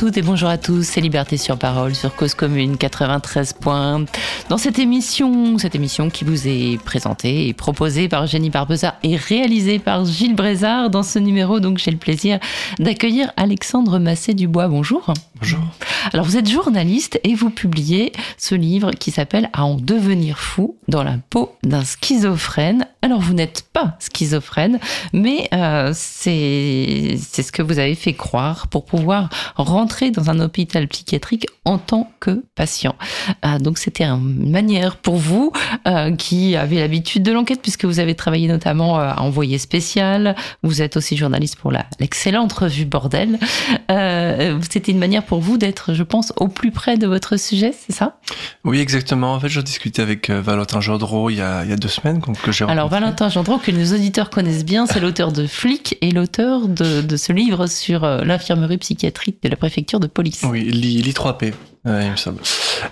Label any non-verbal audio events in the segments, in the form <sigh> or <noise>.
Toutes et bonjour à tous, c'est Liberté sur Parole sur Cause Commune 93 points. Dans cette émission, cette émission qui vous est présentée et proposée par Jenny Barbeza et réalisée par Gilles Brézard, dans ce numéro, donc j'ai le plaisir d'accueillir Alexandre Massé-Dubois. Bonjour. Bonjour. Alors vous êtes journaliste et vous publiez ce livre qui s'appelle À en devenir fou dans la peau d'un schizophrène. Alors vous n'êtes pas schizophrène, mais euh, c'est ce que vous avez fait croire pour pouvoir rentrer dans un hôpital psychiatrique en tant que patient. Euh, donc c'était une manière pour vous euh, qui avez l'habitude de l'enquête puisque vous avez travaillé notamment euh, à Envoyé spécial, vous êtes aussi journaliste pour l'excellente revue Bordel. c'était une manière pour vous d'être, je pense, au plus près de votre sujet, c'est ça? Oui, exactement. En fait, j'en discutais avec Valentin Gendreau il y a, il y a deux semaines. Donc, que Alors Valentin Gendreau, que nos auditeurs connaissent bien, c'est l'auteur de Flic et l'auteur de, de, ce livre sur l'infirmerie psychiatrique de la préfecture de police. Oui, l'I3P. il me semble.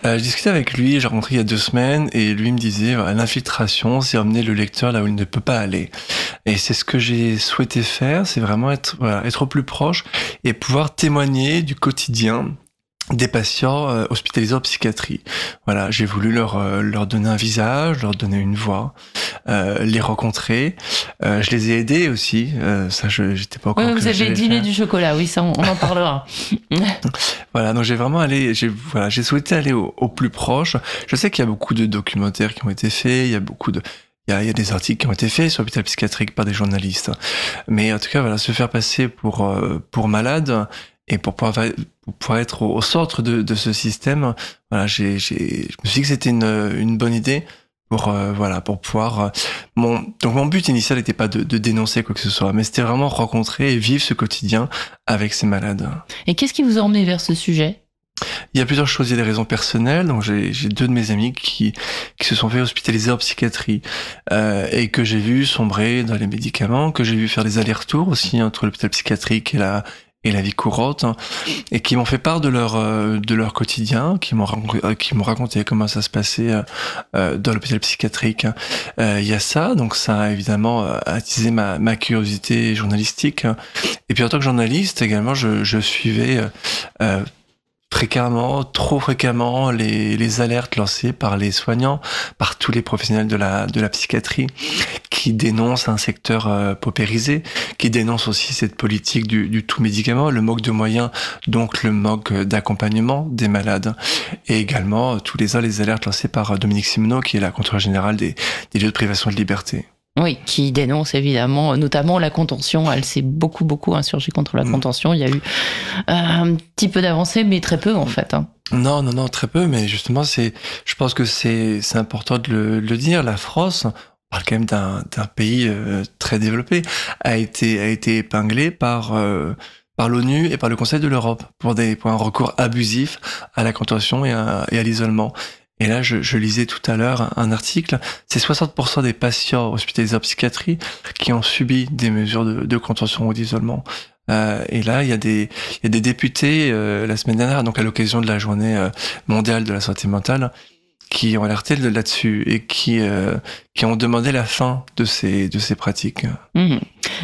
Euh, je discutais avec lui, j'ai rencontré il y a deux semaines, et lui me disait l'infiltration, c'est emmener le lecteur là où il ne peut pas aller. Et c'est ce que j'ai souhaité faire, c'est vraiment être, voilà, être au plus proche et pouvoir témoigner du quotidien des patients euh, hospitalisés en psychiatrie. Voilà, j'ai voulu leur euh, leur donner un visage, leur donner une voix, euh, les rencontrer. Euh, je les ai aidés aussi. Euh, ça, je j'étais pas encore. Oui, vous avez dîné du chocolat, oui, ça, on, en parlera. <laughs> voilà, donc j'ai vraiment allé, j'ai voilà, j'ai souhaité aller au, au, plus proche. Je sais qu'il y a beaucoup de documentaires qui ont été faits, il y a beaucoup de il y, a, il y a, des articles qui ont été faits sur l'hôpital psychiatrique par des journalistes. Mais en tout cas, voilà, se faire passer pour pour malade et pour pouvoir, pour pouvoir être au, centre de, de, ce système, voilà, j'ai, j'ai, je me suis dit que c'était une, une bonne idée pour euh, voilà pour pouvoir euh, mon donc mon but initial n'était pas de, de, dénoncer quoi que ce soit mais c'était vraiment rencontrer et vivre ce quotidien avec ces malades et qu'est-ce qui vous a emmené vers ce sujet? Il y a plusieurs choses. Il y a des raisons personnelles. Donc j'ai deux de mes amis qui qui se sont fait hospitaliser en psychiatrie euh, et que j'ai vu sombrer dans les médicaments, que j'ai vu faire des allers-retours aussi entre l'hôpital psychiatrique et la et la vie courante hein, et qui m'ont fait part de leur euh, de leur quotidien, qui m'ont euh, qui m'ont raconté comment ça se passait euh, dans l'hôpital psychiatrique. Il y a ça, donc ça a évidemment attisé ma, ma curiosité journalistique. Et puis en tant que journaliste également, je, je suivais fréquemment, trop fréquemment, les, alertes lancées par les soignants, par tous les professionnels de la, psychiatrie, qui dénoncent un secteur euh, paupérisé, qui dénoncent aussi cette politique du, tout médicament, le manque de moyens, donc le manque d'accompagnement des malades, et également tous les ans les alertes lancées par Dominique Simoneau, qui est la contrôleur générale des, des lieux de privation de liberté. Oui, qui dénonce évidemment, notamment la contention. Elle s'est beaucoup, beaucoup insurgée contre la mm. contention. Il y a eu euh, un petit peu d'avancée, mais très peu en fait. Hein. Non, non, non, très peu. Mais justement, c'est, je pense que c'est, c'est important de le, le, dire. La France, on parle quand même d'un, d'un pays euh, très développé, a été, a été épinglé par euh, par l'ONU et par le Conseil de l'Europe pour des pour un recours abusif à la contention et à, et à l'isolement. Et là, je, je, lisais tout à l'heure un article, c'est 60% des patients hospitalisés en psychiatrie qui ont subi des mesures de, de contention ou d'isolement. Euh, et là, il y a des, y a des députés euh, la semaine dernière, donc à l'occasion de la journée euh, mondiale de la santé mentale, qui ont alerté là-dessus et qui, euh, qui ont demandé la fin de ces, de ces pratiques. Mmh.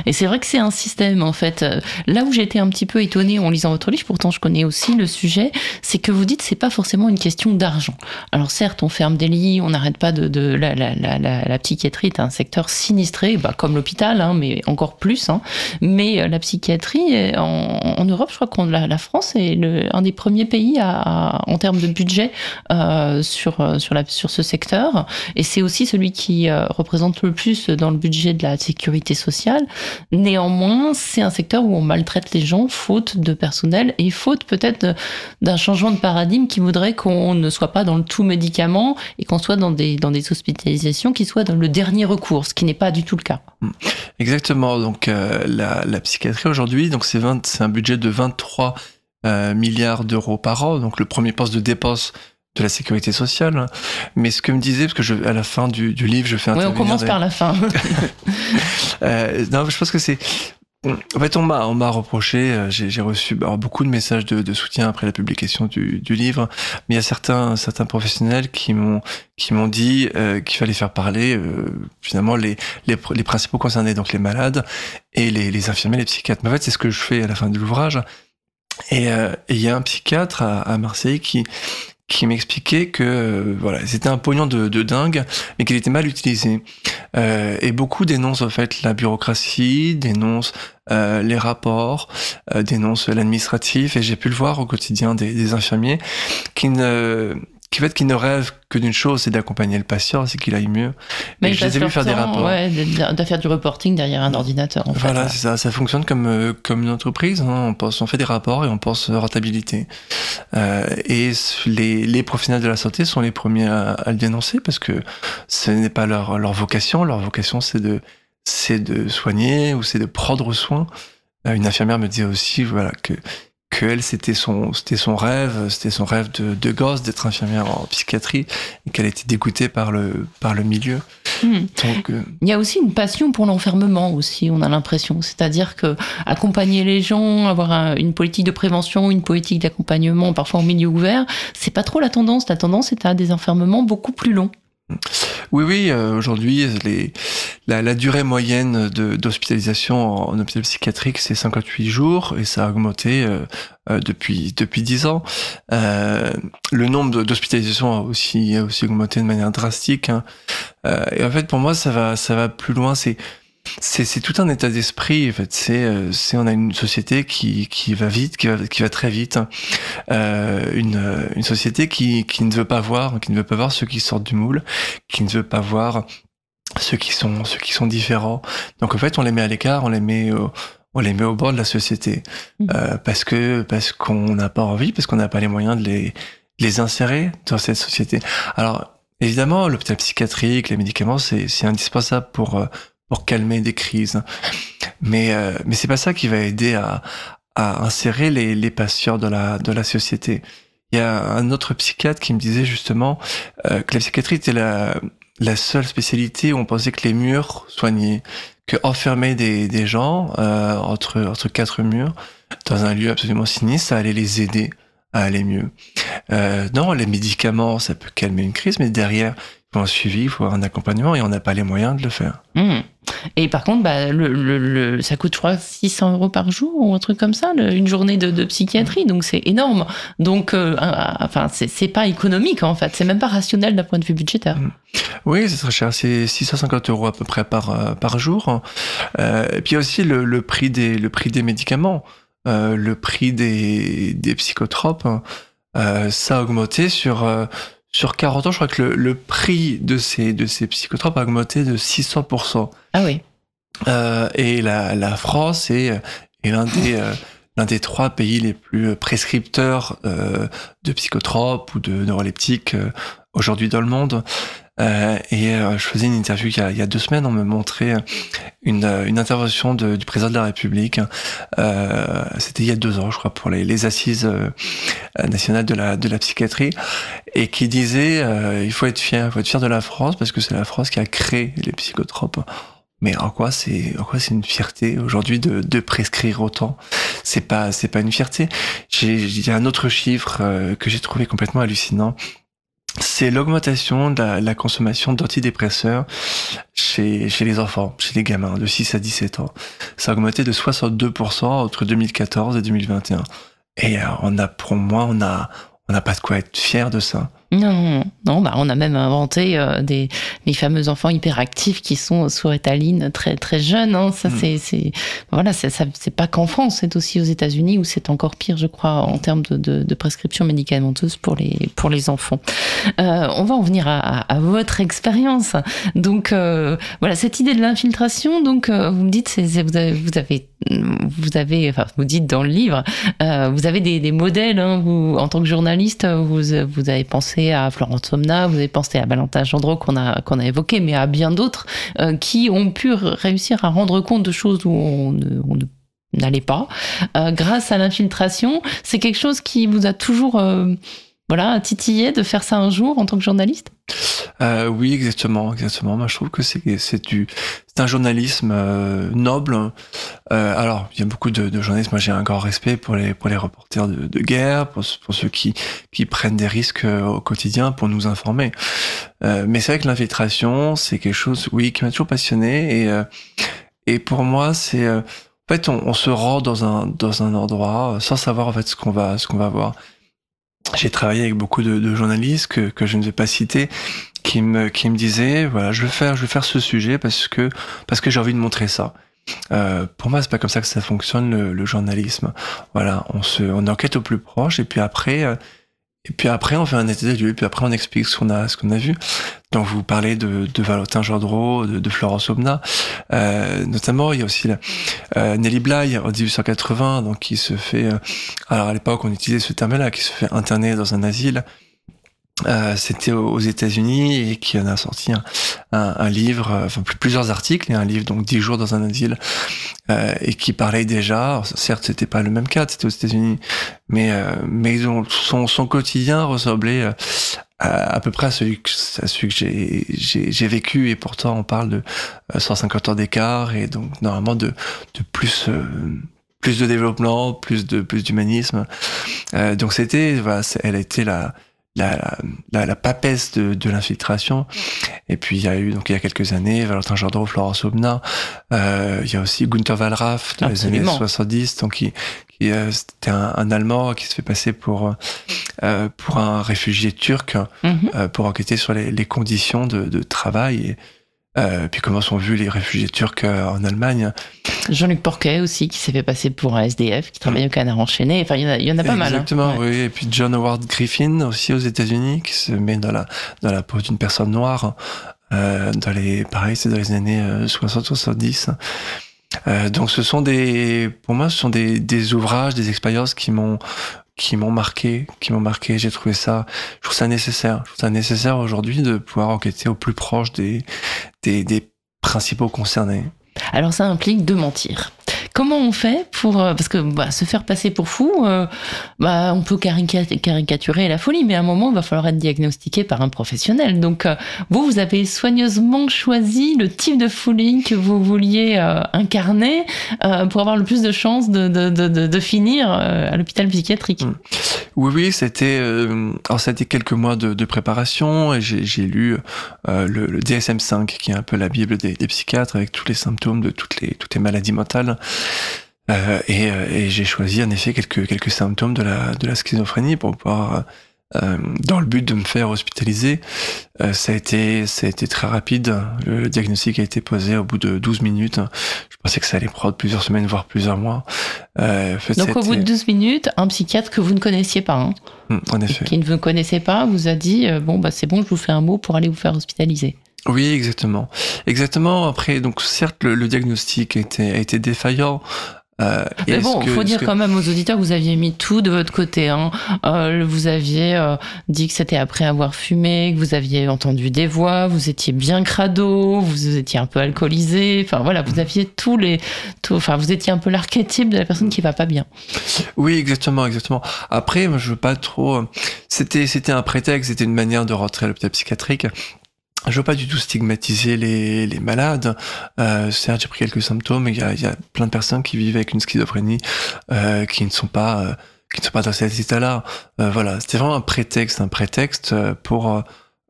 Et c'est vrai que c'est un système, en fait. Là où été un petit peu étonnée en lisant votre livre, pourtant je connais aussi le sujet, c'est que vous dites c'est pas forcément une question d'argent. Alors certes, on ferme des lits, on n'arrête pas de... de la, la, la, la, psychiatrie est un secteur sinistré, bah, comme l'hôpital, hein, mais encore plus. Hein. Mais euh, la psychiatrie, en, en Europe, je crois que la, France est le, un des premiers pays à, à, en termes de budget euh, sur, euh, sur, la, sur ce secteur. Et c'est aussi celui qui euh, représente le plus dans le budget de la sécurité sociale. Néanmoins, c'est un secteur où on maltraite les gens faute de personnel et faute peut-être d'un changement de paradigme qui voudrait qu'on ne soit pas dans le tout médicament et qu'on soit dans des, dans des hospitalisations qui soient dans le dernier recours, ce qui n'est pas du tout le cas. Mmh. Exactement. Donc euh, la, la, psychiatrie aujourd'hui, c'est un budget de 23 euh, milliards d'euros par an. Donc le premier poste de dépense de la sécurité sociale. Mais ce que me disait, parce que je, à la fin du, du livre, je fais un. Oui, on commence des... par la fin. <laughs> <laughs> euh, non, je pense que c'est. En fait, on m'a on m'a reproché. Euh, j'ai reçu alors, beaucoup de messages de, de, soutien après la publication du, du, livre, mais il y a certains certains professionnels qui m'ont qui m'ont dit euh, qu'il fallait faire parler euh, finalement les, les, les principaux concernés, donc les malades et les, les infirmiers, les psychiatres. Mais en fait, c'est ce que je fais à la fin de l'ouvrage Et il y a un psychiatre à, Marseille qui qui m'expliquait que voilà c'était un pognon de, de dingue mais qu'il était mal utilisé. Et beaucoup dénoncent en fait la bureaucratie dénoncent les rapports dénoncent l'administratif et j'ai pu le voir au quotidien des, des infirmiers qui ne qui fait qu'il ne rêve que d'une chose, c'est d'accompagner le patient, c'est qu'il aille mieux. Mais je les ai vu faire des rapports. Ouais, de, faire du reporting derrière un ordinateur. En voilà, c'est ça. Ça fonctionne comme euh, comme une entreprise. Hein. On pense, on fait des rapports et on pense rentabilité. Euh, et les, les professionnels de la santé sont les premiers à, le dénoncer parce que ce n'est pas leur leur vocation. Leur vocation, c'est de c'est de soigner ou c'est de prendre soin. Euh, une infirmière me disait aussi, voilà, que qu'elle, c'était son, c'était son rêve, c'était son rêve de, de gosse d'être infirmière en psychiatrie et qu'elle était dégoûtée par le, par le milieu. Hmm. Euh, Il y a aussi une passion pour l'enfermement aussi, on a l'impression. C'est-à-dire que accompagner les gens, avoir une politique de prévention, une politique d'accompagnement, parfois en milieu ouvert, c'est pas trop la tendance. La tendance est à des enfermements beaucoup plus longs. Oui, oui, euh, aujourd'hui, la, la, durée moyenne d'hospitalisation en, hôpital psychiatrique, c'est 58 jours et ça a augmenté euh, euh, depuis depuis 10 ans. le nombre d'hospitalisations a aussi, a aussi augmenté de manière drastique. Hein. et en fait, pour moi, ça va, ça va plus loin. C'est c'est tout un état d'esprit. En fait, c'est euh, c'est on a une société qui qui va vite, qui va qui va très vite. Euh, une une société qui qui ne veut pas voir, qui ne veut pas voir ceux qui sortent du moule, qui ne veut pas voir ceux qui sont ceux qui sont différents. Donc en fait, on les met à l'écart, on les met au, on les met au bord de la société mmh. euh, parce que parce qu'on n'a pas envie, parce qu'on n'a pas les moyens de les les insérer dans cette société. Alors évidemment, l'hôpital psychiatrique, les médicaments, c'est c'est indispensable pour euh, pour calmer des crises. Mais euh, mais c'est pas ça qui va aider à, à insérer les, les patients dans la dans la société. Il y a un autre psychiatre qui me disait justement euh, que la psychiatrie était la la seule spécialité où on pensait que les murs soignaient, que enfermer des, des gens euh, entre entre quatre murs dans un lieu absolument sinistre, ça allait les aider à aller mieux. Euh, non, les médicaments, ça peut calmer une crise, mais derrière, faut un suivi, il faut un accompagnement et on n'a pas les moyens de le faire. Mmh. Et par contre, bah, le, le, ça coûte, je crois, 600 euros par jour ou un truc comme ça, une journée de, de psychiatrie, donc c'est énorme. Donc, euh, enfin, c'est pas économique en fait, c'est même pas rationnel d'un point de vue budgétaire. Mmh. Oui, c'est très cher, c'est 650 euros à peu près par, euh, par jour. Euh, et puis aussi le, le, prix des, le prix des médicaments, euh, le prix des, des psychotropes, ça a augmenté sur sur 40 ans, je crois que le, prix de ces, de ces psychotropes a augmenté de 600%. Ah oui. Euh, et la, la France est, est l'un des, euh, <laughs> des trois pays les plus prescripteurs euh, de psychotropes ou de neuroleptiques euh, aujourd'hui dans le monde. Euh, et euh, je faisais une interview il y, a, il y, a, deux semaines, on me montrait une, une intervention de, du président de la République. Euh, C'était il y a deux ans, je crois, pour les, les assises euh, nationales de la, de la psychiatrie, et qui disait il faut être fier, il faut être fier de la France parce que c'est la France qui a créé les psychotropes. Mais en quoi c'est en quoi c'est une fierté aujourd'hui de, de prescrire autant? C'est pas c'est pas une fierté. Il y a un autre chiffre que j'ai trouvé complètement hallucinant c'est l'augmentation de la, consommation d'antidépresseurs chez, chez les enfants, chez les gamins de 6 à 17 ans. Ça a augmenté de 62% entre 2014 et 2021. Et euh, on a, pour moi, on a, on n'a pas de quoi être fier de ça. Non, non, bah on a même inventé euh, des les fameux enfants hyperactifs qui sont sous étaline très très jeunes. Hein. Ça mm. c'est voilà c'est pas qu'en France, c'est aussi aux États-Unis où c'est encore pire, je crois, en termes de, de, de, prescription médicamenteuse pour les pour les enfants. Euh, on va en venir à, à, votre expérience. Donc euh, voilà cette idée de l'infiltration. Donc euh, vous me dites c'est vous avez vous avez vous avez enfin vous dites dans le livre euh, vous avez des, modèles hein, en tant que journaliste vous avez pensé à Florence Somna, vous avez pensé à Valentin Gendreau qu'on a, qu'on a évoqué, mais à bien d'autres euh, qui ont pu réussir à rendre compte de choses où on n'allait pas. Euh, grâce à l'infiltration, c'est quelque chose qui vous a toujours voilà, titillé de faire ça un jour en tant que journaliste? Euh, Oui, exactement, exactement. Moi, je trouve que c'est du c'est un journalisme euh, noble. Euh, alors, il y a beaucoup de, journalistes. Moi, j'ai un grand respect pour les pour les reporters de, guerre, pour, ceux qui qui prennent des risques au quotidien pour nous informer. Mais c'est vrai que l'infiltration, c'est quelque chose, oui, qui m'a toujours passionné et et pour moi, c'est En fait, on, se rend dans un dans un endroit sans savoir en fait ce qu'on va ce qu'on va voir. J'ai travaillé avec beaucoup de, journalistes que, que je ne vais pas citer, qui me qui me disaient voilà je vais faire je vais faire ce sujet parce que parce que j'ai envie de montrer ça. Euh, pour moi, c'est pas comme ça que ça fonctionne le, le, journalisme. Voilà, on se, on enquête au plus proche et puis après, euh, et puis après, on fait un état des lieux, puis après, on explique ce qu'on a, ce qu'on a vu. Donc, vous parlez de, de Valentin Gendreau, de, de Florence Aubenas. Euh, notamment, il y a aussi euh, Nelly Bly, en 1880, donc qui se fait, euh, alors à l'époque, on utilisait ce terme-là, qui se fait interner dans un asile. Euh, c'était aux États-Unis et qui en a sorti un, un, livre, euh, enfin plusieurs articles et un livre donc dix jours dans un asile euh, et qui parlait déjà. certes, c'était pas le même cas, c'était aux États-Unis, mais euh, mais son, son quotidien ressemblait euh, à, à, peu près à celui que, à celui que j'ai, j'ai, j'ai vécu et pourtant on parle de 150 ans d'écart et donc normalement de de plus plus de développement, plus de plus d'humanisme. donc c'était, voilà, elle a été la la, la, la, papesse de, de l'infiltration. Et puis il y a eu donc il y a quelques années Valentin Gendreau, Florence Aubenas. Euh, il y a aussi Gunther Wallraff dans les années 70, donc qui, qui euh, c'était un, un, Allemand qui se fait passer pour euh, pour un réfugié turc euh, pour enquêter sur les, les conditions de, de travail et euh, puis comment sont vus les réfugiés turcs en Allemagne? Jean-Luc Porquet aussi, qui s'est fait passer pour un SDF, qui travaille au Canard enchaîné. Enfin, il y en a, y en a pas mal. Hein. Exactement, oui. Et puis John Howard Griffin, aussi aux États-Unis, qui se met dans la, dans la peau d'une personne noire. Euh, dans les, pareil, c'est dans les années 60-70. Euh, euh, donc ce sont des, pour moi, ce sont des, des ouvrages, des expériences qui m'ont, qui m'ont marqué, qui m'ont marqué. J'ai trouvé ça, je trouve ça nécessaire. Je trouve ça nécessaire aujourd'hui de pouvoir enquêter au plus proche des, des, des principaux concernés. Alors ça implique de mentir. Comment on fait pour euh, parce que bah, se faire passer pour fou, euh, bah, on peut caricaturer la folie, mais à un moment il va falloir être diagnostiqué par un professionnel. Donc euh, vous, vous avez soigneusement choisi le type de folie que vous vouliez incarner pour avoir le plus de chances de, finir à l'hôpital psychiatrique. Mmh. Oui, oui, c'était alors a été quelques mois de, préparation et j'ai lu le, le, DSM-5 qui est un peu la bible des psychiatres avec tous les symptômes de toutes les maladies mentales. Euh, et, euh, et j'ai choisi en effet quelques, quelques symptômes de la, de la schizophrénie pour pouvoir, euh, dans le but de me faire hospitaliser. Euh, ça, a été, ça a été très rapide. Le diagnostic a été posé au bout de 12 minutes. Je pensais que ça allait prendre plusieurs semaines, voire plusieurs mois. Euh, Donc au bout de 12 minutes, un psychiatre que vous ne connaissiez pas, hein, hum, en effet. qui ne vous connaissait pas, vous a dit, bon, bah, c'est bon, je vous fais un mot pour aller vous faire hospitaliser. Oui, exactement. Exactement. Après, donc certes, le, le diagnostic a été, a été défaillant. Euh, Mais bon, il faut dire quand même aux auditeurs que vous aviez mis tout de votre côté. Hein. Euh, vous aviez euh, dit que c'était après avoir fumé, que vous aviez entendu des voix, vous étiez bien crado, vous étiez un peu alcoolisé. Enfin voilà, vous aviez tous les, tout, enfin vous étiez un peu l'archétype de la personne qui va pas bien. Oui, exactement, exactement. Après, moi, je veux pas trop. C'était, c'était un prétexte, c'était une manière de rentrer à l'hôpital psychiatrique. Je veux pas du tout stigmatiser les, les malades. Euh, certes, j'ai pris quelques symptômes, il y a, y a, plein de personnes qui vivent avec une schizophrénie euh, qui ne sont pas euh, qui ne sont pas dans cet état-là. Euh, voilà, c'était vraiment un prétexte, un prétexte euh, pour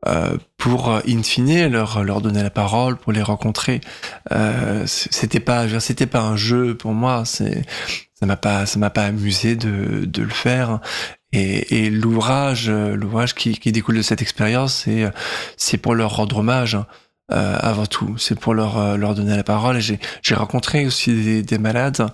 euh, pour in fine leur leur donner la parole, pour les rencontrer. c'était pas c'était pas un jeu pour moi. C'est ça m'a pas ça m'a pas amusé de de le faire et, et l'ouvrage, euh, l'ouvrage qui, qui, découle de cette expérience, c'est c'est pour leur rendre hommage. Euh, avant tout, c'est pour leur euh, leur donner la parole. J'ai j'ai rencontré aussi des, des malades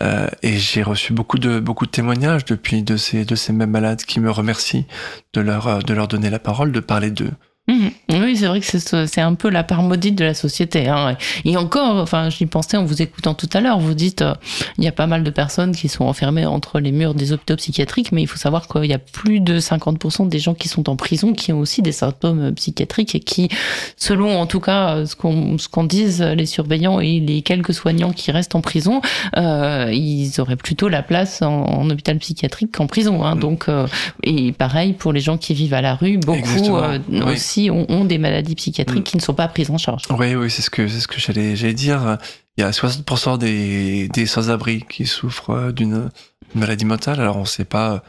euh, et j'ai reçu beaucoup de beaucoup de témoignages depuis de ces de ces mêmes malades qui me remercient de leur euh, de leur donner la parole, de parler d'eux. Mmh. Oui, c'est vrai que c'est un peu la part maudite de la société. Hein. Et encore, enfin, j'y pensais en vous écoutant tout à l'heure. Vous dites, euh, il y a pas mal de personnes qui sont enfermées entre les murs des hôpitaux psychiatriques, mais il faut savoir qu'il y a plus de 50% des gens qui sont en prison qui ont aussi des symptômes psychiatriques et qui, selon en tout cas ce qu'on ce qu'on disent les surveillants et les quelques soignants qui restent en prison, euh, ils auraient plutôt la place en, en hôpital psychiatrique qu'en prison. Hein. Mmh. Donc, euh, et pareil pour les gens qui vivent à la rue, beaucoup euh, aussi ont, des maladies psychiatriques mm. qui ne sont pas prises en charge. Oui, oui, c'est ce que c'est ce que j'allais j'allais dire. Il y a 60% des, des sans-abri qui souffrent euh, d'une maladie mentale. Alors on ne sait pas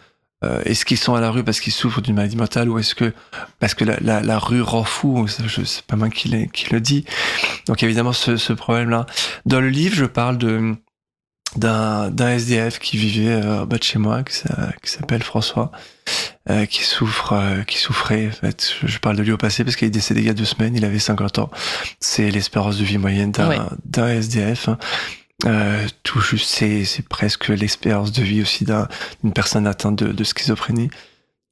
euh, est-ce qu'ils sont à la rue parce qu'ils souffrent d'une maladie mentale ou est-ce que parce que la, la, la rue rend fou C'est pas moi qui, qui le dit. Donc évidemment ce, ce problème-là. Dans le livre, je parle de d'un d'un SDF qui vivait en bas de chez moi, qui s'appelle François, qui souffre, qui souffrait. En fait, je, parle de lui au passé parce qu'il est décédé il y a deux semaines. Il avait 50 ans. C'est l'espérance de vie moyenne d'un d'un SDF. Hein. Euh, tout juste, c'est, c'est presque l'espérance de vie aussi d'une personne atteinte de, de, schizophrénie.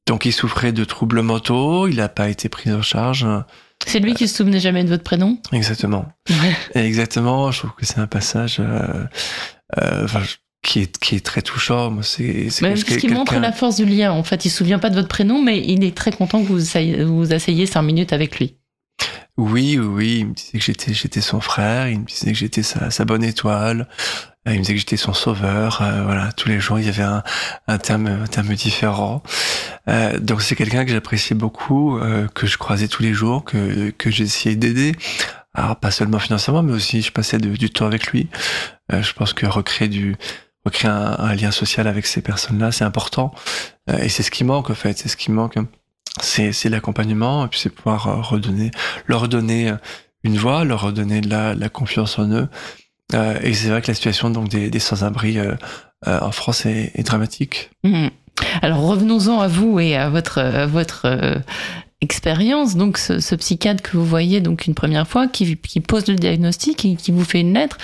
Donc il souffrait de troubles mentaux, il n'a pas été pris en charge. C'est lui qui se souvenait jamais de votre prénom? Exactement. Exactement, je trouve que c'est un passage euh, euh, qui, est, qui est très touchant. Moi, c'est, c'est ce qui montre la force du lien. En fait, il se souvient pas de votre prénom, mais il est très content que vous vous asseyez cinq minutes avec lui. Oui, oui, il me disait que j'étais, j'étais son frère, il me disait que j'étais sa, sa bonne étoile, euh, il me disait que j'étais son sauveur. Euh, voilà, tous les jours il y avait un, un terme, un terme différent. Euh, donc c'est quelqu'un que j'appréciais beaucoup, euh, que je croisais tous les jours, que que j'essayais d'aider. Alors pas seulement financièrement, mais aussi je passais du temps avec lui. Je pense que recréer du recréer un, lien social avec ces personnes-là, c'est important. et c'est ce qui manque en fait, c'est ce qui manque c'est l'accompagnement, et puis c'est pouvoir euh, redonner, leur redonner euh, une voix, leur redonner de la, la confiance en eux. Euh, et c'est vrai que la situation donc des, des sans-abri euh, euh, en France est, dramatique. Mmh. Alors revenons-en à vous et à votre votre expérience. Donc ce, ce, psychiatre que vous voyez donc une première fois, qui, qui pose le diagnostic et qui vous fait une lettre,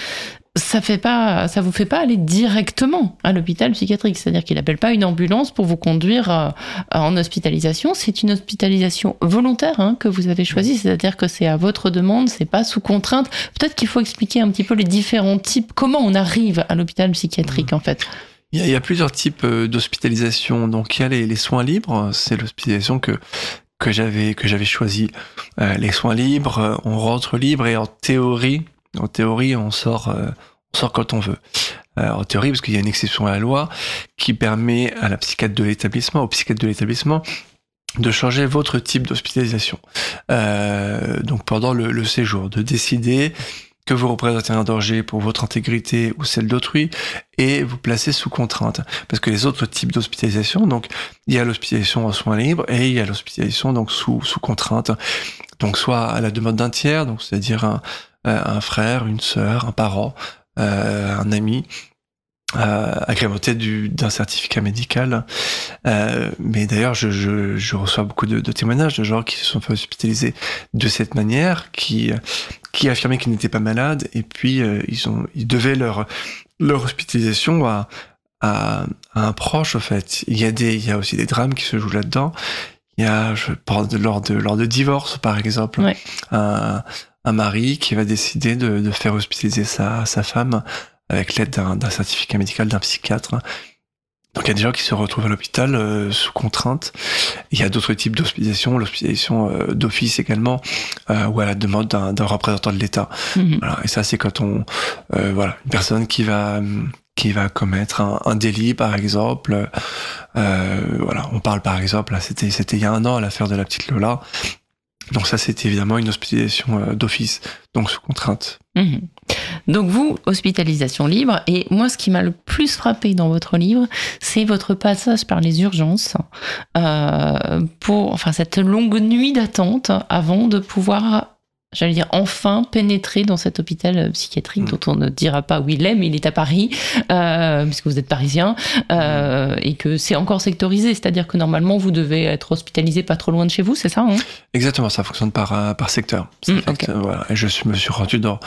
ça fait pas, ça vous fait pas aller directement à l'hôpital psychiatrique. C'est-à-dire qu'il appelle pas une ambulance pour vous conduire euh, en hospitalisation. C'est une hospitalisation volontaire hein, que vous avez choisie. C'est-à-dire que c'est à votre demande, c'est pas sous contrainte. Peut-être qu'il faut expliquer un petit peu les différents types, comment on arrive à l'hôpital psychiatrique en fait? Il y, a, plusieurs types euh, d'hospitalisation. Donc il y a les, soins libres, c'est l'hospitalisation que que j'avais que j'avais choisi. Euh, les soins libres, on rentre libre et en théorie en théorie, on sort, euh, on sort quand on veut. Euh, en théorie, parce qu'il y a une exception à la loi qui permet à la psychiatre de l'établissement, au psychiatre de l'établissement, de changer votre type d'hospitalisation. Euh, donc pendant le, le, séjour, de décider que vous représentez un danger pour votre intégrité ou celle d'autrui et vous placer sous contrainte. Parce que les autres types d'hospitalisation, donc il y a l'hospitalisation en soins libres et il y a l'hospitalisation donc sous, sous contrainte. Donc soit à la demande d'un tiers, donc c'est-à-dire un, un frère, une sœur, un parent, euh, un ami, euh, agrémenté d'un certificat médical. Euh, mais d'ailleurs, je, je, je, reçois beaucoup de, de, témoignages de gens qui se sont fait hospitaliser de cette manière, qui, qui affirmaient qu'ils n'étaient pas malades, et puis euh, ils, ont, ils devaient leur, leur hospitalisation à, à, à, un proche, en fait. Il y, a des, il y a aussi des drames qui se jouent là-dedans. Il y a, je parle de lors de, lors de divorce, par exemple, ouais. un, un mari qui va décider de, de faire hospitaliser sa, sa femme avec l'aide d'un certificat médical d'un psychiatre. Donc il y a des gens qui se retrouvent à l'hôpital euh, sous contrainte. Il y a d'autres types d'hospitalisation, l'hospitalisation euh, d'office également, euh, ou à la demande d'un représentant de l'État. Mmh. Voilà. Et ça c'est quand on, euh, voilà, une personne qui va qui va commettre un, un délit par exemple. Euh, voilà, on parle par exemple, c'était c'était il y a un an à l'affaire de la petite Lola. Donc ça, c'est évidemment une hospitalisation euh, d'office, donc sous contrainte. Mmh. Donc vous, hospitalisation libre. Et moi, ce qui m'a le plus frappé dans votre livre, c'est votre passage par les urgences euh, pour, enfin, cette longue nuit d'attente avant de pouvoir j'allais dire, enfin pénétrer dans cet hôpital euh, psychiatrique mmh. dont on ne dira pas où il est, mais il est à Paris, euh, puisque vous êtes parisien, euh, et que c'est encore sectorisé, c'est-à-dire que normalement vous devez être hospitalisé pas trop loin de chez vous, c'est ça hein? Exactement, ça fonctionne par, par secteur. Mmh, okay. voilà. Et je me suis rendu dans,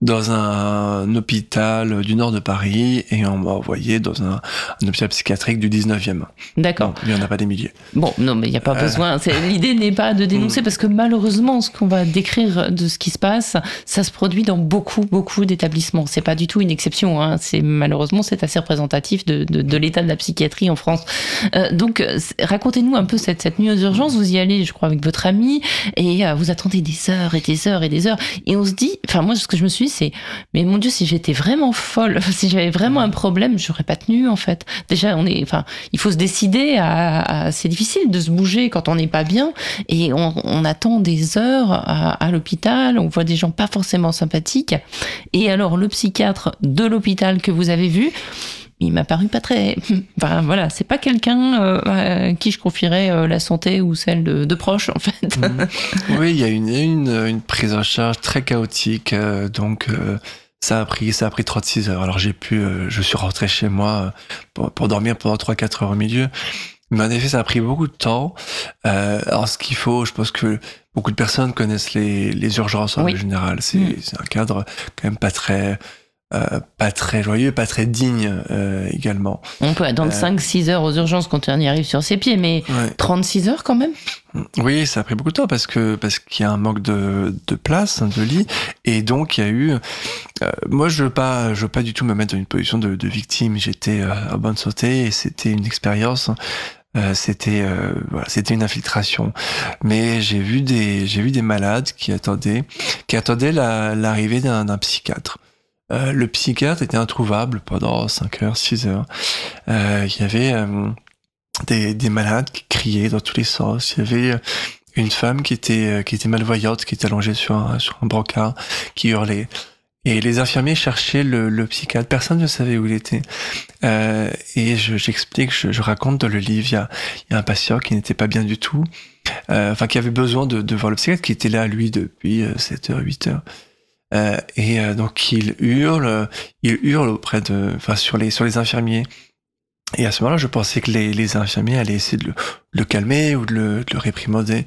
dans un hôpital du nord de Paris, et on m'a envoyé dans un, un, hôpital psychiatrique du 19e. D'accord. Il n'y en a pas des milliers. Bon, non, mais il n'y a pas euh... besoin. L'idée n'est pas de dénoncer, mmh. parce que malheureusement, ce qu'on va décrire de ce qui se passe, ça se produit dans beaucoup, beaucoup d'établissements. C'est pas du tout une exception. Hein. C'est malheureusement c'est assez représentatif de, de, de l'état de la psychiatrie en France. Euh, donc racontez-nous un peu cette, cette nuit aux urgences. Vous y allez, je crois, avec votre ami et euh, vous attendez des heures et des heures et des heures. Et on se dit, enfin moi ce que je me suis c'est, mais mon Dieu, si j'étais vraiment folle, <laughs> si j'avais vraiment un problème, j'aurais pas tenu en fait. Déjà on est, enfin il faut se décider. À, à c'est difficile de se bouger quand on n'est pas bien et on, on attend des heures à, à l'hôpital on voit des gens pas forcément sympathiques. Et alors, le psychiatre de l'hôpital que vous avez vu, il m'a paru pas très. <laughs> Enfin voilà, c'est pas quelqu'un euh, à qui je confierais euh, la santé ou celle de, de proches en fait. Mmh. <laughs> Oui, il y a une, une, une, prise en charge très chaotique. Euh, donc Ça a pris, ça a pris 36 heures. Alors j'ai pu, je suis rentré chez moi pour, pour dormir pendant 3-4 heures au milieu. Mais en effet, ça a pris beaucoup de temps. Alors, ce qu'il faut, je pense que beaucoup de personnes connaissent les, les urgences en général. C'est mm. un cadre quand même pas très euh, pas très joyeux, pas très digne euh, également. On peut attendre 5-6 euh, heures aux urgences quand on y arrive sur ses pieds, mais 36 heures quand même? Oui, ça a pris beaucoup de temps parce que parce qu'il y a un manque de, de place, de lit, et donc il y a eu. moi, je veux pas, je veux pas du tout me mettre dans une position de, de victime. J'étais à bonne santé et c'était une expérience. c'était voilà, c'était une infiltration. Mais j'ai vu des j'ai vu des malades qui attendaient qui attendaient l'arrivée d'un psychiatre. Euh, le psychiatre était introuvable pendant 5 heures, 6 heures. Euh, il y avait euh, des, des, malades qui criaient dans tous les sens. Il y avait une femme qui était, qui était malvoyante, qui était allongée sur un, sur un brancard, qui hurlait. Et les infirmiers cherchaient le, le psychiatre. Personne ne savait où il était. Euh, et j'explique, je, je, raconte dans le livre, il y a, y a un patient qui n'était pas bien du tout, euh, enfin qui avait besoin de, de voir le psychiatre, qui était là, lui, depuis 7 heures, 8 heures. Euh, et euh, donc il hurle, il hurle auprès de, enfin sur les sur les infirmiers. Et à ce moment-là, je pensais que les, les infirmiers allaient essayer de le, le calmer ou de le, de le réprimander.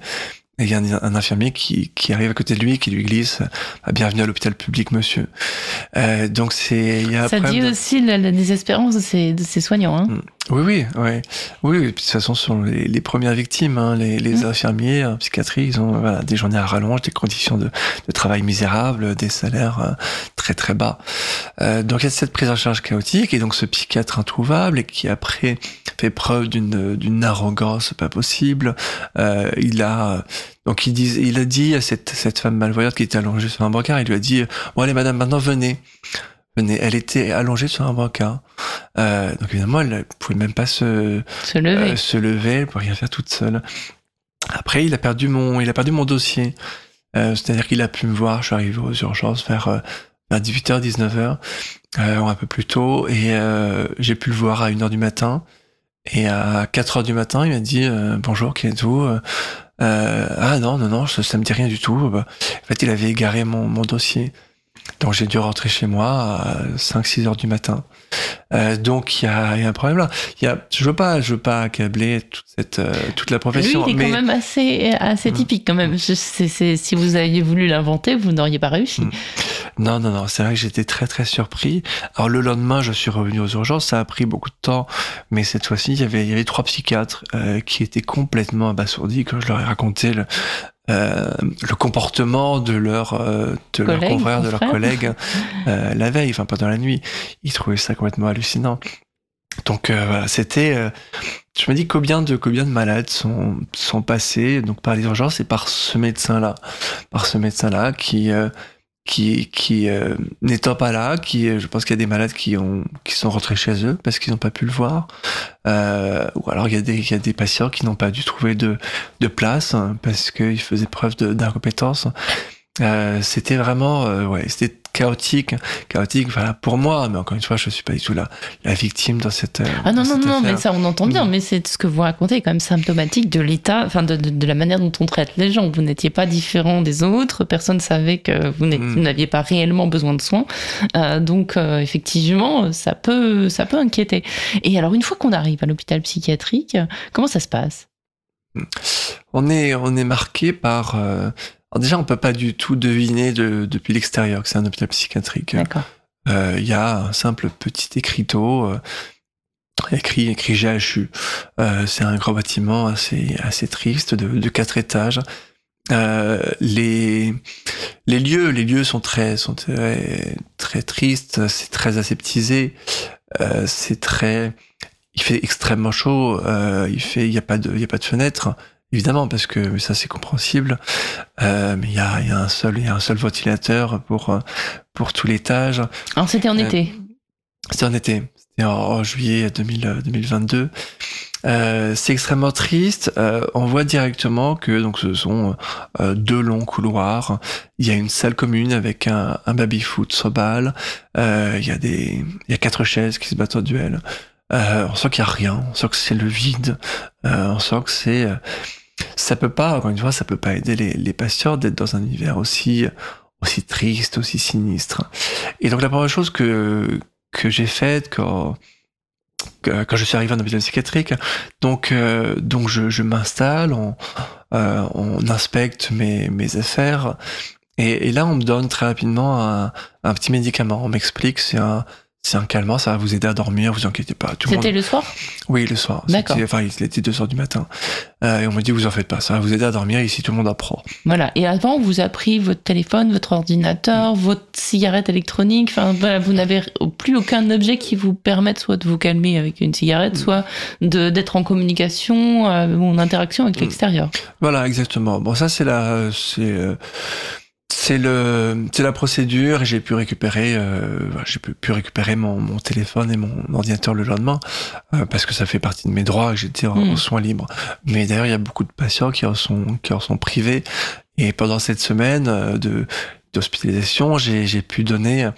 Et il y a un, infirmier qui, qui, arrive à côté de lui, qui lui glisse ah, Bienvenue à l'hôpital public, monsieur. Euh, donc c'est. Ça dit aussi la, désespérance de ces, de ces soignants. Hein. Oui, oui, oui. Oui, de toute façon, ce sont les, les premières victimes. Hein, les, les mm. infirmiers en psychiatrie, ils ont voilà, des journées à rallonge, des conditions de, de travail misérables, des salaires euh, très très bas. Euh, donc il y a cette prise en charge chaotique et donc ce psychiatre introuvable et qui après fait preuve d'une d'une arrogance pas possible. Euh, il a donc il, dit, il a dit à cette, cette femme malvoyante qui était allongée sur un brancard, il lui a dit bon allez madame maintenant venez venez. Elle était allongée sur un brancard. Euh, donc évidemment elle ne pouvait même pas se se lever, euh, se lever, elle pouvait rien faire toute seule. Après il a perdu mon il a perdu mon dossier. Euh, c'est-à-dire qu'il a pu me voir, je suis arrivé aux urgences vers, euh, vers 18h, 19h, euh, un peu plus tôt, et j'ai pu le voir à 1h du matin. Et à 4 heures du matin, il m'a dit bonjour, qui êtes-vous? Ah non, non, non, ça, ça me dit rien du tout. Bah, en fait, il avait égaré mon, mon dossier. Donc j'ai dû rentrer chez moi à 5-6 heures du matin. Euh, donc il y a, y a, un problème là. Y a, je veux pas, je veux pas accabler toute cette euh, toute la profession. Lui, il est quand même assez assez mm. typique quand même. Je, si vous aviez voulu l'inventer, vous n'auriez pas réussi. Mm. Non, non, non. C'est vrai que j'étais très très surpris. Alors le lendemain, je suis revenu aux urgences. Ça a pris beaucoup de temps, mais cette fois-ci, il y avait il y avait trois psychiatres euh, qui étaient complètement abasourdis quand je leur ai raconté le, euh, le comportement de leur euh, de leurs confrères, de leurs collègues euh, <laughs> la veille, enfin pendant la nuit. Ils trouvaient ça complètement hallucinant. Donc euh, voilà, c'était. Je me dis combien de combien de malades sont sont passés donc par les urgences et par ce médecin là, par ce médecin là qui qui, qui euh, n'étant pas là, qui, je pense qu'il y a des malades qui ont, qui sont rentrés chez eux parce qu'ils n'ont pas pu le voir, euh, ou alors il y a des, il y a des patients qui n'ont pas dû trouver de, de place hein, parce qu'ils faisaient preuve d'incompétence. Euh, c'était vraiment, euh, ouais, c'était chaotique, chaotique, voilà, pour moi, mais encore une fois, je suis pas du tout la, la victime dans cette. Euh, ah non, non, non, mais ça, on entend bien, mm. mais c'est ce que vous racontez est quand même symptomatique de l'état, enfin, de, de, la manière dont on traite les gens. Vous n'étiez pas différent des autres, personne ne savait que vous mm. n'aviez pas réellement besoin de soins. Euh, donc, euh, effectivement, ça peut, ça peut inquiéter. Et alors, une fois qu'on arrive à l'hôpital psychiatrique, comment ça se passe? On est, on est marqué par alors déjà, on peut pas du tout deviner de, depuis l'extérieur que c'est un hôpital psychiatrique. Il euh, y a un simple petit écriteau euh, écrit écrit GHU. Euh, c'est un gros bâtiment assez assez triste de, de quatre étages. Euh, les les lieux les lieux sont très sont très très tristes. C'est très aseptisé. Euh, c'est très il fait extrêmement chaud. il fait il y a pas de il y a pas de fenêtre évidemment, parce que ça c'est compréhensible. Euh, mais il y a, y a, un seul, il y a un seul ventilateur pour euh, pour tout l'étage. Alors c'était en euh, été. C'était en été. C'était en, juillet 2000, 2022. Euh, c'est extrêmement triste. Euh, on voit directement que donc ce sont euh, deux longs couloirs. Il y a une salle commune avec un, un baby-foot sur balle. il y a des, il y a quatre chaises qui se battent au duel. on sent qu'il y a rien. On sent que c'est le vide. on sent que c'est ça peut pas, encore une fois, ça peut pas aider les, patients d'être dans un univers aussi aussi triste, aussi sinistre. Et donc la première chose que que j'ai faite quand quand je suis arrivé en hôpital psychiatrique, donc euh, donc je, m'installe, on, euh, on inspecte mes mes affaires et, et, là on me donne très rapidement un, un petit médicament. On m'explique c'est un c'est un calmant, ça va vous aider à dormir, vous inquiétez pas. C'était le soir? Oui, le soir. D'accord. Enfin, il était 2 heures du matin. Euh, et on m'a dit, vous en faites pas, ça va vous aider à dormir, ici tout le monde apprend. Voilà, et avant, on vous a pris votre téléphone, votre ordinateur, votre cigarette électronique, enfin voilà, vous n'avez plus aucun objet qui vous permette soit de vous calmer avec une cigarette, mm. soit d'être en communication euh, ou en interaction avec mm. l'extérieur. Voilà, exactement. Bon, ça c'est la... c'est euh, c'est le, c'est la procédure. J'ai pu récupérer, euh, j'ai pu, récupérer mon, mon, téléphone et mon ordinateur le lendemain euh, parce que ça fait partie de mes droits. J'étais en, en, hmm. soins libres. Mais d'ailleurs, il y a beaucoup de patients qui en sont, qui en sont privés. Et pendant cette semaine euh, de d'hospitalisation, j'ai, j'ai pu donner,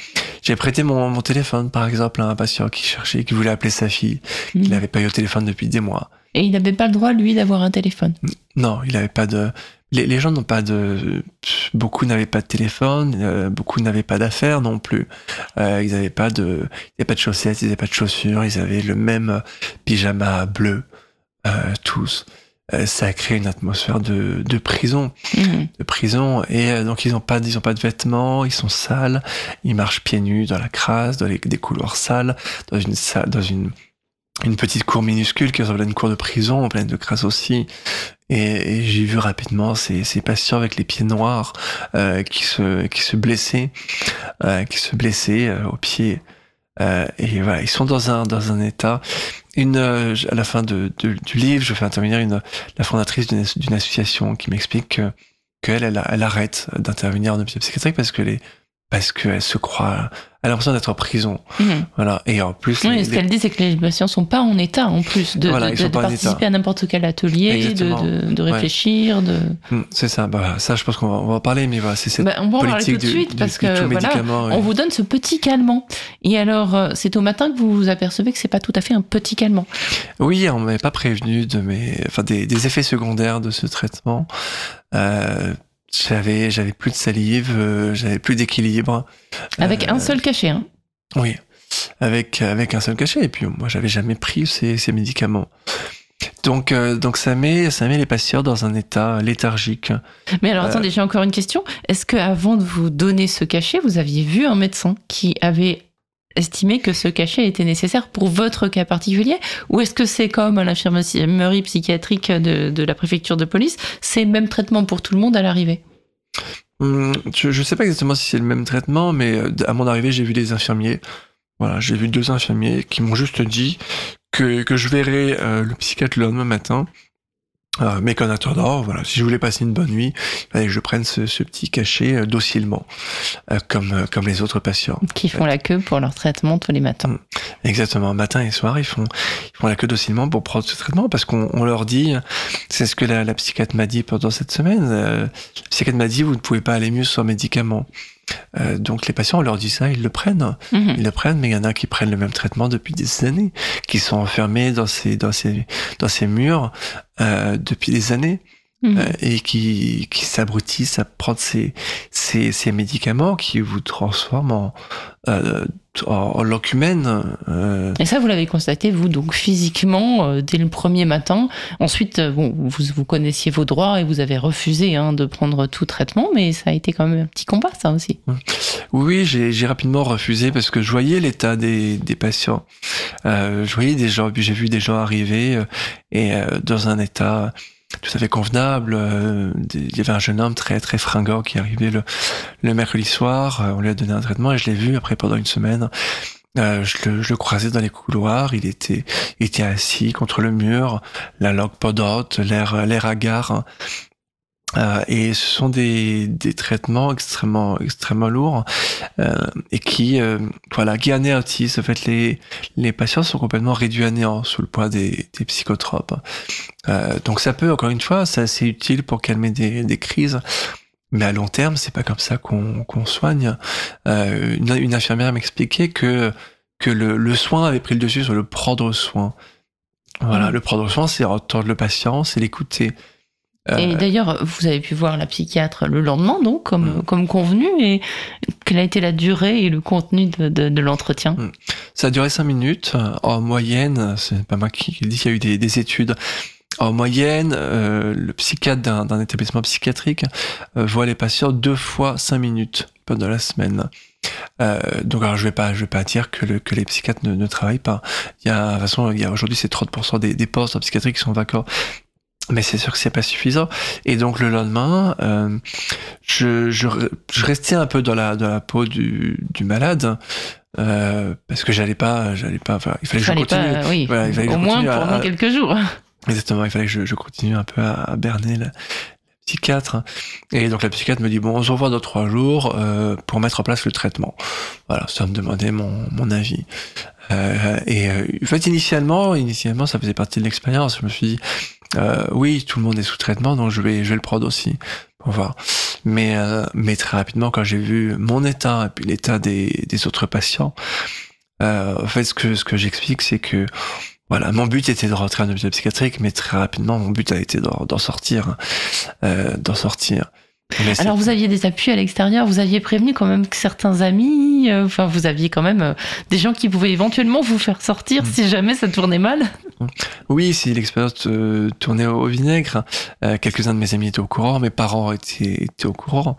j'ai prêté mon, mon téléphone par exemple à un patient qui cherchait, qui voulait appeler sa fille, mmh. il n'avait pas eu au téléphone depuis des mois. Et il n'avait pas le droit lui d'avoir un téléphone. Non, il n'avait pas de, les, les gens n'ont pas de, beaucoup n'avaient pas de téléphone, euh, beaucoup n'avaient pas d'affaires non plus. Euh, ils n'avaient pas de, ils n'avaient pas de chaussettes, ils n'avaient pas de chaussures, ils avaient le même pyjama bleu euh, tous. Euh, ça a créé une atmosphère de, de prison, mmh. de prison. Et euh, donc ils ont pas, ils ont pas de vêtements, ils sont sales, ils marchent pieds nus dans la crasse, dans les, des couloirs sales, dans une salle, dans une une petite cour minuscule qui ressemble à une cour de prison, pleine de crasse aussi. Et, et j'ai vu rapidement ces, ces, patients avec les pieds noirs euh, qui se qui se blessaient, euh, qui se blessaient euh, aux pieds. Euh, et voilà, ils sont dans un dans un état. Une euh, à la fin de, de, du livre, je fais intervenir une la fondatrice d'une association qui m'explique que qu'elle elle, elle, arrête d'intervenir en hôpital psychiatrique parce que les parce qu'elle se croit, elle a l'impression d'être en prison. Mhm. Voilà. Et en plus, oui, ce qu'elle dit, c'est que les patients sont pas en état, en plus, de, de, de, participer à n'importe quel atelier, de, réfléchir, de. Mm, c'est ça. Bah, ça, je pense qu'on va, en parler, mais voilà, c'est cette bah, on va en parler tout de suite parce que voilà, on vous donne ce petit calmant. Et alors, euh, c'est au matin que vous vous apercevez que c'est pas tout à fait un petit calmant. Oui, on m'avait pas prévenu de mes, enfin, des, des effets secondaires de ce traitement. Euh, j'avais, j'avais plus de salive, euh, j'avais plus d'équilibre. Avec un euh, seul cachet, hein Oui, avec avec un seul cachet. Et puis moi, j'avais jamais pris ces, ces médicaments. Donc, euh, donc ça met, ça met les patients dans un état léthargique. Mais alors, attendez, j'ai encore une question. Est-ce que avant de vous donner ce cachet, vous aviez vu un médecin qui avait estimé que ce cachet était nécessaire pour votre cas particulier Ou est-ce que c'est comme à l'infirmerie psychiatrique de, la préfecture de police, c'est le même traitement pour tout le monde à l'arrivée? Hum, Je ne sais pas exactement si c'est le même traitement, mais euh, à mon arrivée, j'ai vu des infirmiers. Voilà, j'ai vu deux infirmiers qui m'ont juste dit que, je verrais euh, le psychiatre le lendemain matin euh, mais qu'en attendant, voilà, si je voulais passer une bonne nuit, je prenne ce, ce petit cachet euh, docilement, euh, comme euh, comme les autres patients. Qui font la queue pour leur traitement tous les matins. Mm. Exactement, matin et soir, ils font ils font la queue docilement pour prendre ce traitement parce qu'on on leur dit, c'est ce que la, la psychiatre m'a dit pendant cette semaine. la psychiatre m'a dit, vous ne pouvez pas aller mieux sans médicaments. Euh, donc les patients, on leur dit ça, ils le prennent, mhm. ils le prennent, mais il y en a qui prennent le même traitement depuis des années, qui sont enfermés dans ces dans ces dans ces murs euh, depuis des années. Mhm. Euh, et qui, qui s'abrutissent à prendre ces, ces, ces, médicaments qui vous transforment en, euh, en, en humaine. Euh. Et ça, vous l'avez constaté, vous, donc physiquement, euh, dès le premier matin. Ensuite, euh, bon, vous, vous connaissiez vos droits et vous avez refusé hein, de prendre tout traitement, mais ça a été quand même un petit combat, ça aussi. Oui, j'ai rapidement refusé parce que je voyais l'état des, des patients. je voyais des gens, puis j'ai vu des gens arriver et dans un état tout à fait convenable. Euh, il y avait un jeune homme très très fringant qui arrivait le, le mercredi soir. Euh, on lui a donné un traitement et je l'ai vu après pendant une semaine. Euh, je, le, croisais dans les couloirs, il était, était assis contre le mur, la langue pendante, l'air, l'air hagard. Euh, et ce sont des, des traitements extrêmement extrêmement lourds euh, et qui euh, voilà qui anéantissent. En fait les les patients sont complètement réduits à néant sous le poids des, des psychotropes. Euh, donc ça peut encore une fois c'est assez utile pour calmer des, des crises. Mais à long terme c'est pas comme ça qu'on qu'on soigne. Une, une, infirmière m'expliquait que que le, le soin avait pris le dessus sur le prendre soin. Voilà mmh. le prendre soin c'est entendre le patient c'est l'écouter Et d'ailleurs, vous avez pu voir la psychiatre le lendemain, donc, comme, mm. comme convenu, et quelle a été la durée et le contenu de, de, l'entretien? Mm. Ça a duré cinq minutes. En moyenne, c'est pas moi qui dis qu'il y a eu des, des études. En moyenne, euh, le psychiatre d'un établissement psychiatrique euh, voit les patients deux fois cinq minutes pendant la semaine. Euh, donc alors je vais pas je vais pas dire que, le, que les psychiatres ne, ne, travaillent pas. Il y a de toute façon il y a aujourd'hui c'est 30% des, des postes en psychiatrie qui sont vacants. Mais c'est sûr que c'est pas suffisant. Et donc le lendemain, euh, je, je, je, restais un peu dans la dans la peau du, du malade. Euh, parce que j'allais pas, j'allais pas. Enfin, il fallait que je continue. Pas, oui. Voilà, il fallait Au moins pendant quelques jours. <laughs> Exactement, il fallait que je, je continue un peu à, à berner la, psychiatre. Et donc la psychiatre me dit bon, on se revoit dans trois jours euh, pour mettre en place le traitement. Voilà, ça me demandait mon, mon avis. Euh, et euh, en fait, initialement, initialement, ça faisait partie de l'expérience. Je me suis dit euh, oui, tout le monde est sous traitement, donc je vais, le prendre aussi pour voir. Mais, euh, mais très rapidement, quand j'ai vu mon état et puis l'état des, autres patients, en fait, ce que, j'explique, c'est que voilà, mon but était de rentrer en hôpital psychiatrique, mais très rapidement, mon but a été d'en sortir, hein. euh, d'en sortir. Alors vous aviez des appuis à l'extérieur, vous aviez prévenu quand même que certains amis, euh, enfin vous aviez quand même euh, des gens qui pouvaient éventuellement vous faire sortir mm. si jamais ça tournait mal. Oui, si l'expérience tournait au vinaigre, quelques-uns de mes amis étaient au courant, mes parents étaient, étaient au courant.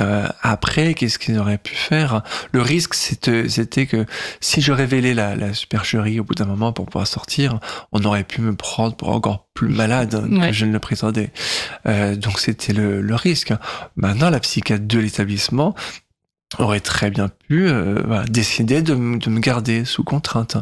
Euh, après, qu'est-ce qu'ils auraient pu faire? Le risque, c'était que si je révélais la, la supercherie au bout d'un moment pour pouvoir sortir, on aurait pu me prendre pour encore plus malade que je ne le prétendais. Euh, donc c'était le, le, risque. Maintenant, la psychiatre de l'établissement aurait très bien pu euh, voilà, décider de, de, me garder sous contrainte.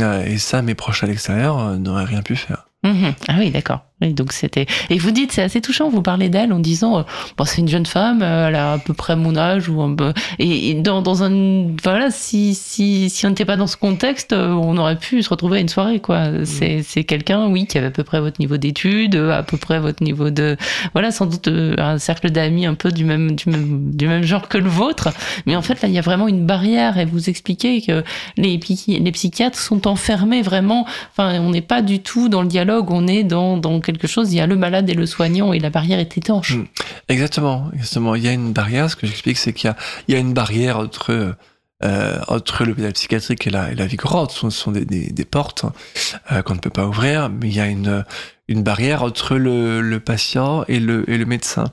Euh, et ça, mes proches à l'extérieur euh, n'auraient rien pu faire. Mhm. Ah oui, d'accord. Donc c'était. Et vous dites, c'est assez touchant. Vous parlez d'elle en disant, euh, bon, c'est une jeune femme, euh, elle a à peu près mon âge ou un peu. Et, dans, dans un, voilà, si si si on n'était pas dans ce contexte, euh, on aurait pu se retrouver à une soirée, quoi. Mm. C'est c'est quelqu'un, oui, qui avait à peu près votre niveau d'études, à peu près votre niveau de, voilà, sans doute un cercle d'amis un peu du même du même du même genre que le vôtre. Mais en fait, là, il y a vraiment une barrière. Et vous expliquez que les les psychiatres sont enfermés vraiment. Enfin, on n'est pas du tout dans le dialogue on est dans, dans, quelque chose, il y a le malade et le soignant et la barrière est étanche. Mm. Exactement, exactement. Il y a une barrière, ce que j'explique, c'est qu'il y a, une barrière entre, euh, entre l'hôpital psychiatrique et la, et vie courante. Ce sont des, portes euh, qu'on ne peut pas ouvrir, mais il y a une, barrière entre le, patient et le, médecin.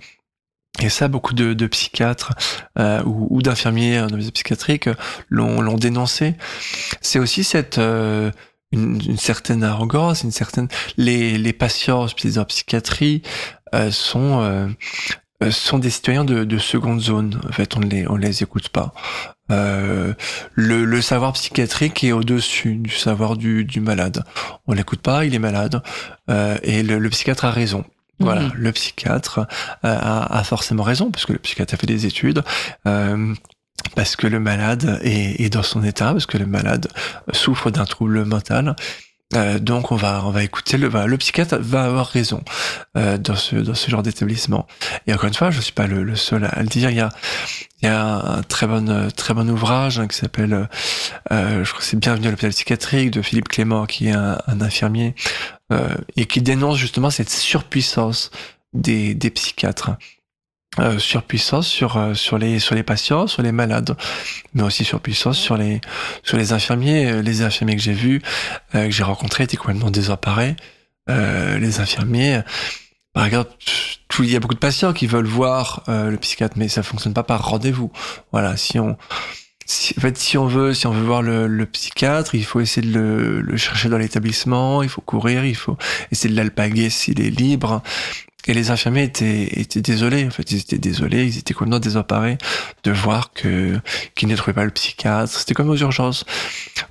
Et ça, beaucoup de, psychiatres euh, ou, d'infirmiers en hôpital psychiatrique l'ont dénoncé. C'est aussi cette euh, une, certaine arrogance, une certaine. Les, les patients hospitalisés en psychiatrie euh, sont euh, euh, sont des citoyens de, de, seconde zone. En fait, on ne les on les écoute pas. Euh, le, le, savoir psychiatrique est au-dessus du savoir du, du malade. On l'écoute pas, il est malade, euh, et le, le, psychiatre a raison. Voilà, mhm. le psychiatre a, a, forcément raison, parce que le psychiatre a fait des études. Euh, parce que le malade est, dans son état, parce que le malade souffre d'un trouble mental. Euh, donc on va on va écouter le le psychiatre va avoir raison euh, dans ce dans ce genre d'établissement. Et encore une fois, je suis pas le, seul à, le dire. Il y a il y a un très bon très bon ouvrage hein, qui s'appelle euh, je crois que c'est Bienvenue à l'hôpital psychiatrique de Philippe Clément qui est un, un infirmier et qui dénonce justement cette surpuissance des des psychiatres euh, surpuissance sur euh, sur les sur les patients, sur les malades, mais aussi surpuissance sur les sur les infirmiers. Euh, les infirmiers que j'ai vus, que j'ai rencontrés, étaient complètement désemparés. les infirmiers, par exemple, il y a beaucoup de patients qui veulent voir le psychiatre, mais ça fonctionne pas par rendez-vous. Voilà, si on si, en fait, si on veut, si on veut voir le, le psychiatre, il faut essayer de le, le chercher dans l'établissement, il faut courir, il faut essayer de l'alpaguer s'il est libre. Et les infirmiers étaient, étaient désolés, en fait, ils étaient désolés, ils étaient complètement désemparés de voir que qu'ils ne trouvaient pas le psychiatre. C'était comme aux urgences.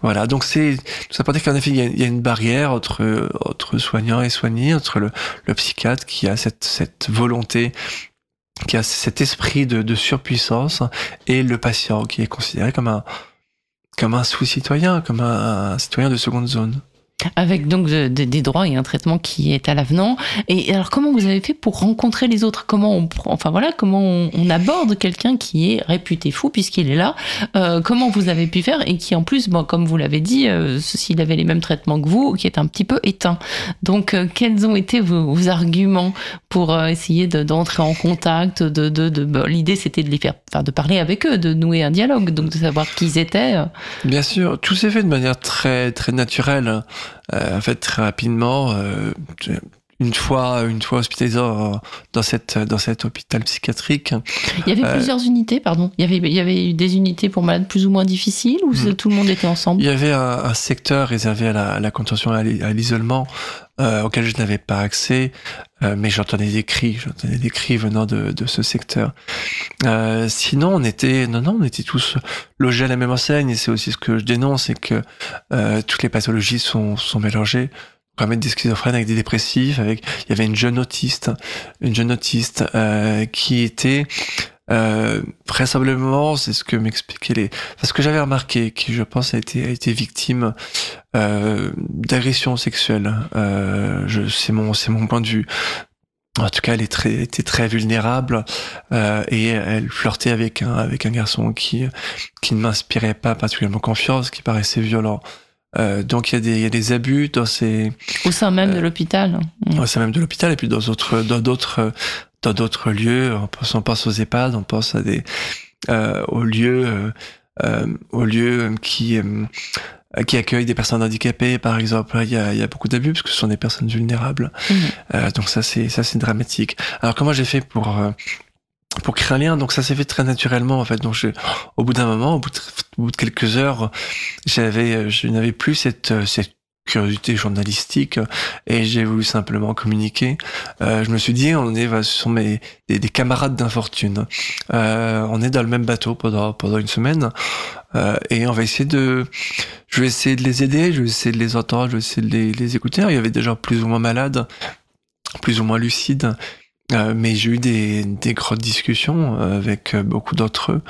Voilà, donc c'est ça pour dire qu'en effet, il y, a, une barrière entre entre soignants et soignés, entre le, le psychiatre qui a cette cette volonté qui a cet esprit de, surpuissance et le patient qui est considéré comme un comme un sous-citoyen, comme un citoyen de seconde zone avec donc des droits et un traitement qui est à l'avenant. Et alors, comment vous avez fait pour rencontrer les autres? Comment on, enfin voilà, comment on, aborde quelqu'un qui est réputé fou puisqu'il est là? Euh, Comment vous avez pu faire et qui en plus, bon, comme vous l'avez dit, euh, s'il avait les mêmes traitements que vous, qui est un petit peu éteint. Donc, euh, quels ont été vos, arguments pour euh, essayer d'entrer en contact. De, l'idée c'était de les faire, enfin, de parler avec eux, de nouer un dialogue, donc de savoir qui ils étaient. Bien sûr, tout s'est fait de manière très très naturelle. En fait, très rapidement une fois, une fois hospitalisé dans cette, dans cet hôpital psychiatrique. Il y avait euh, plusieurs unités, pardon. Il y avait, il y avait des unités pour malades plus ou moins difficiles ou hmm. tout le monde était ensemble? Il y avait un, secteur réservé à la, contention à l'isolement euh, auquel je n'avais pas accès, euh, mais j'entendais des cris, j'entendais des cris venant de, de ce secteur. sinon, on était, non, non, on était tous logés à la même enseigne et c'est aussi ce que je dénonce, c'est que toutes les pathologies sont, sont mélangées même des schizophrènes avec des dépressifs avec il y avait une jeune autiste une jeune autiste euh, qui était euh, vraisemblablement c'est ce que m'expliquaient les parce que j'avais remarqué qui je pense a été a été victime euh, d'agression sexuelle euh, je c'est mon c'est mon point de vue en tout cas, elle est très, était très vulnérable euh, et elle flirtait avec un avec un garçon qui qui ne m'inspirait pas particulièrement confiance, qui paraissait violent. Euh, donc il y, a des, y a des abus dans ces au sein même de euh, l'hôpital. Au sein même de l'hôpital et puis dans d'autres dans d'autres dans d'autres lieux. On pense, on pense aux EHPAD, on pense à des euh, aux lieux aux lieux qui qui accueillent des personnes handicapées, par exemple. Il y a, il y a beaucoup d'abus parce que ce sont des personnes vulnérables. Mmh. donc ça c'est ça c'est dramatique. Alors comment j'ai fait pour pour créer un lien? Donc ça s'est fait très naturellement en fait. Donc je, au bout d'un moment, au bout, de, quelques heures, j'avais, je n'avais plus cette cette curiosité journalistique et j'ai voulu simplement communiquer. Euh, je me suis dit, on est, ce sont mes des, camarades d'infortune. Euh, on est dans le même bateau pendant pendant une semaine euh, et on va essayer de, je vais essayer de les aider, je vais essayer de les entendre, je vais essayer de les, les écouter. Il y avait des gens plus ou moins malades, plus ou moins lucides euh, mais j'ai eu des, des grosses discussions euh, avec euh, beaucoup d'entre eux.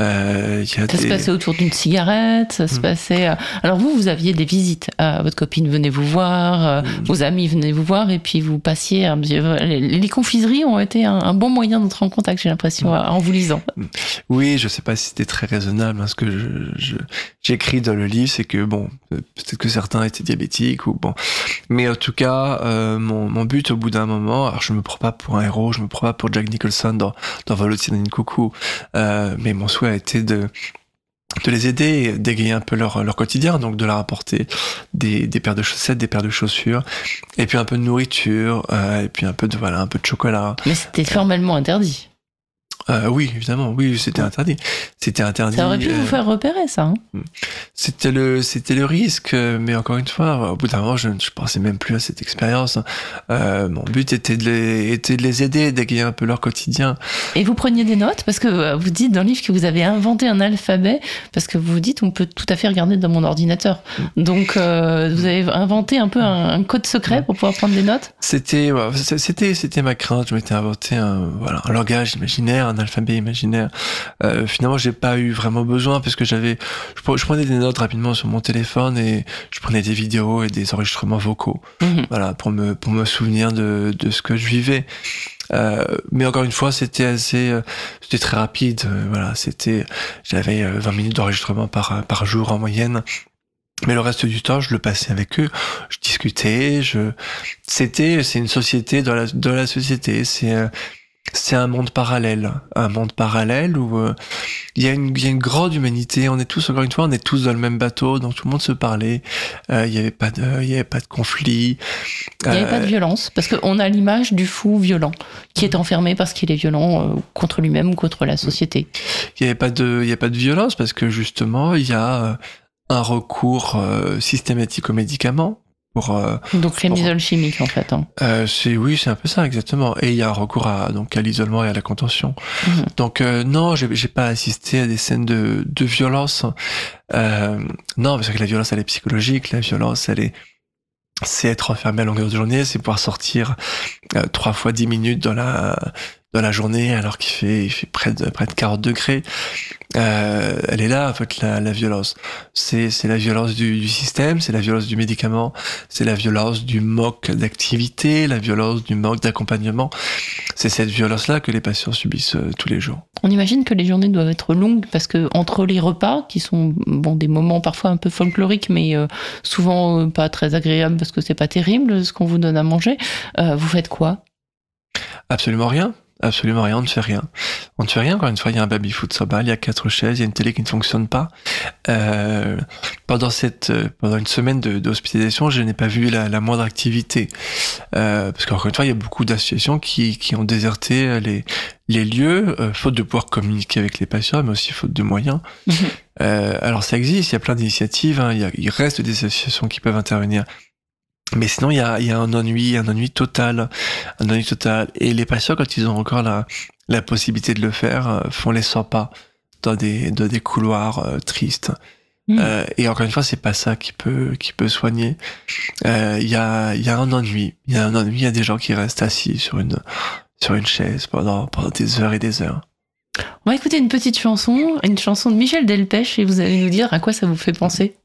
Euh, y a ça se passait autour d'une cigarette, ça se hmm. passait. Alors vous, vous aviez des visites. votre copine venait vous voir, hmm. vos amis venaient vous voir, et puis vous passiez. Les, confiseries ont été un, bon moyen d'entrer en contact, j'ai l'impression, hmm. en vous lisant. Oui, je sais pas si c'était très raisonnable. Hein, ce que je, j'écris dans le livre, c'est que bon, peut-être que certains étaient diabétiques ou bon, mais en tout cas, mon, mon but au bout d'un moment, alors je me prends pas pour héros, je me prends pas pour Jack Nicholson dans, dans Volotine Coucou, euh, mais mon souhait a été de de les aider, d'égayer un peu leur, leur quotidien, donc de leur apporter des, des paires de chaussettes, des paires de chaussures, et puis un peu de nourriture, euh, et puis un peu de voilà, un peu de chocolat. Mais c'était formellement interdit. Euh, oui, évidemment, oui, c'était interdit. C'était interdit. Ça aurait pu vous euh, faire repérer, ça. Hein hmm. c'était le, c'était le risque, mais encore une fois, au bout d'un moment, je ne pensais même plus à cette expérience. Euh, mon but était de les, était de les aider, d'égayer un peu leur quotidien. Et vous preniez des notes? Parce que euh, vous dites dans le livre que vous avez inventé un alphabet parce que vous dites on peut tout à fait regarder dans mon ordinateur. Hmm. Donc vous avez inventé un peu un, code secret pour pouvoir prendre des notes? C'était, c'était, c'était ma crainte. Je m'étais inventé un, voilà, un langage imaginaire, alphabet imaginaire. Euh, finalement, j'ai pas eu vraiment besoin parce que j'avais, je, prenais des notes rapidement sur mon téléphone et je prenais des vidéos et des enregistrements vocaux, mhm. voilà, pour me pour me souvenir de de ce que je vivais. Euh, mais encore une fois, c'était assez, euh, c'était très rapide. Euh, voilà, c'était, j'avais 20 minutes d'enregistrement par par jour en moyenne. Mais le reste du temps, je le passais avec eux. Je discutais. Je, c'était, c'est une société dans la dans la société. C'est c'est un monde parallèle, un monde parallèle où euh, il y, a une, y a une grande humanité. On est tous encore une fois, on est tous dans le même bateau, donc tout le monde se parlait. Euh, il n'y avait pas de, il y avait pas de conflit. Il n'y avait pas de euh, violence parce qu'on a l'image du fou violent qui est enfermé parce qu'il est violent contre lui-même ou contre la société. Il n'y avait pas de, il y a pas de violence parce que justement il y a un recours systématique aux médicaments euh, donc les chimiques en fait. Hein. Euh, c'est oui, c'est un peu ça exactement. Et il y a un recours à donc à l'isolement et à la contention. Mhm. Donc euh, non, j'ai, j'ai pas assisté à des scènes de, de violence. Non, parce que la violence elle est psychologique, la violence elle est c'est être enfermé à longueur de journée, c'est pouvoir sortir trois fois dix minutes dans la dans la journée alors qu'il fait il fait près de près de 40 degrés. Euh, elle est là en fait la, la violence. C'est c'est la violence du, du système, c'est la violence du médicament, c'est la violence du manque d'activité, la violence du manque d'accompagnement. C'est cette violence là que les patients subissent euh, tous les jours. On imagine que les journées doivent être longues parce que entre les repas qui sont bon des moments parfois un peu folkloriques mais euh, souvent pas très agréables parce que c'est pas terrible ce qu'on vous donne à manger, vous faites quoi? Absolument rien. Absolument rien, on ne fait rien. On ne fait rien, encore une fois, il y a un baby-foot sur balle, il y a quatre chaises, il y a une télé qui ne fonctionne pas. Euh, pendant cette, euh, pendant une semaine d'hospitalisation, je n'ai pas vu la, la moindre activité. Euh, parce qu'encore une fois, il y a beaucoup d'associations qui, qui ont déserté les, les lieux, euh, faute de pouvoir communiquer avec les patients, mais aussi faute de moyens. Mhm. Alors ça existe, il y a plein d'initiatives, hein, il, y a- il reste des associations qui peuvent intervenir. Mais sinon, il y a, il y a un ennui, un ennui total, un ennui total. Et les patients, quand ils ont encore la, la possibilité de le faire, euh, font les 100 pas dans des, dans des couloirs euh, tristes. Mhm. Euh, et encore une fois, c'est pas ça qui peut, qui peut soigner. Euh, Il y, a, il y a un ennui. Il y a un ennui. Il y a des gens qui restent assis sur une, sur une chaise pendant, pendant des heures et des heures. On va écouter une petite chanson, une chanson de Michel Delpech, et vous allez nous dire à quoi ça vous fait penser.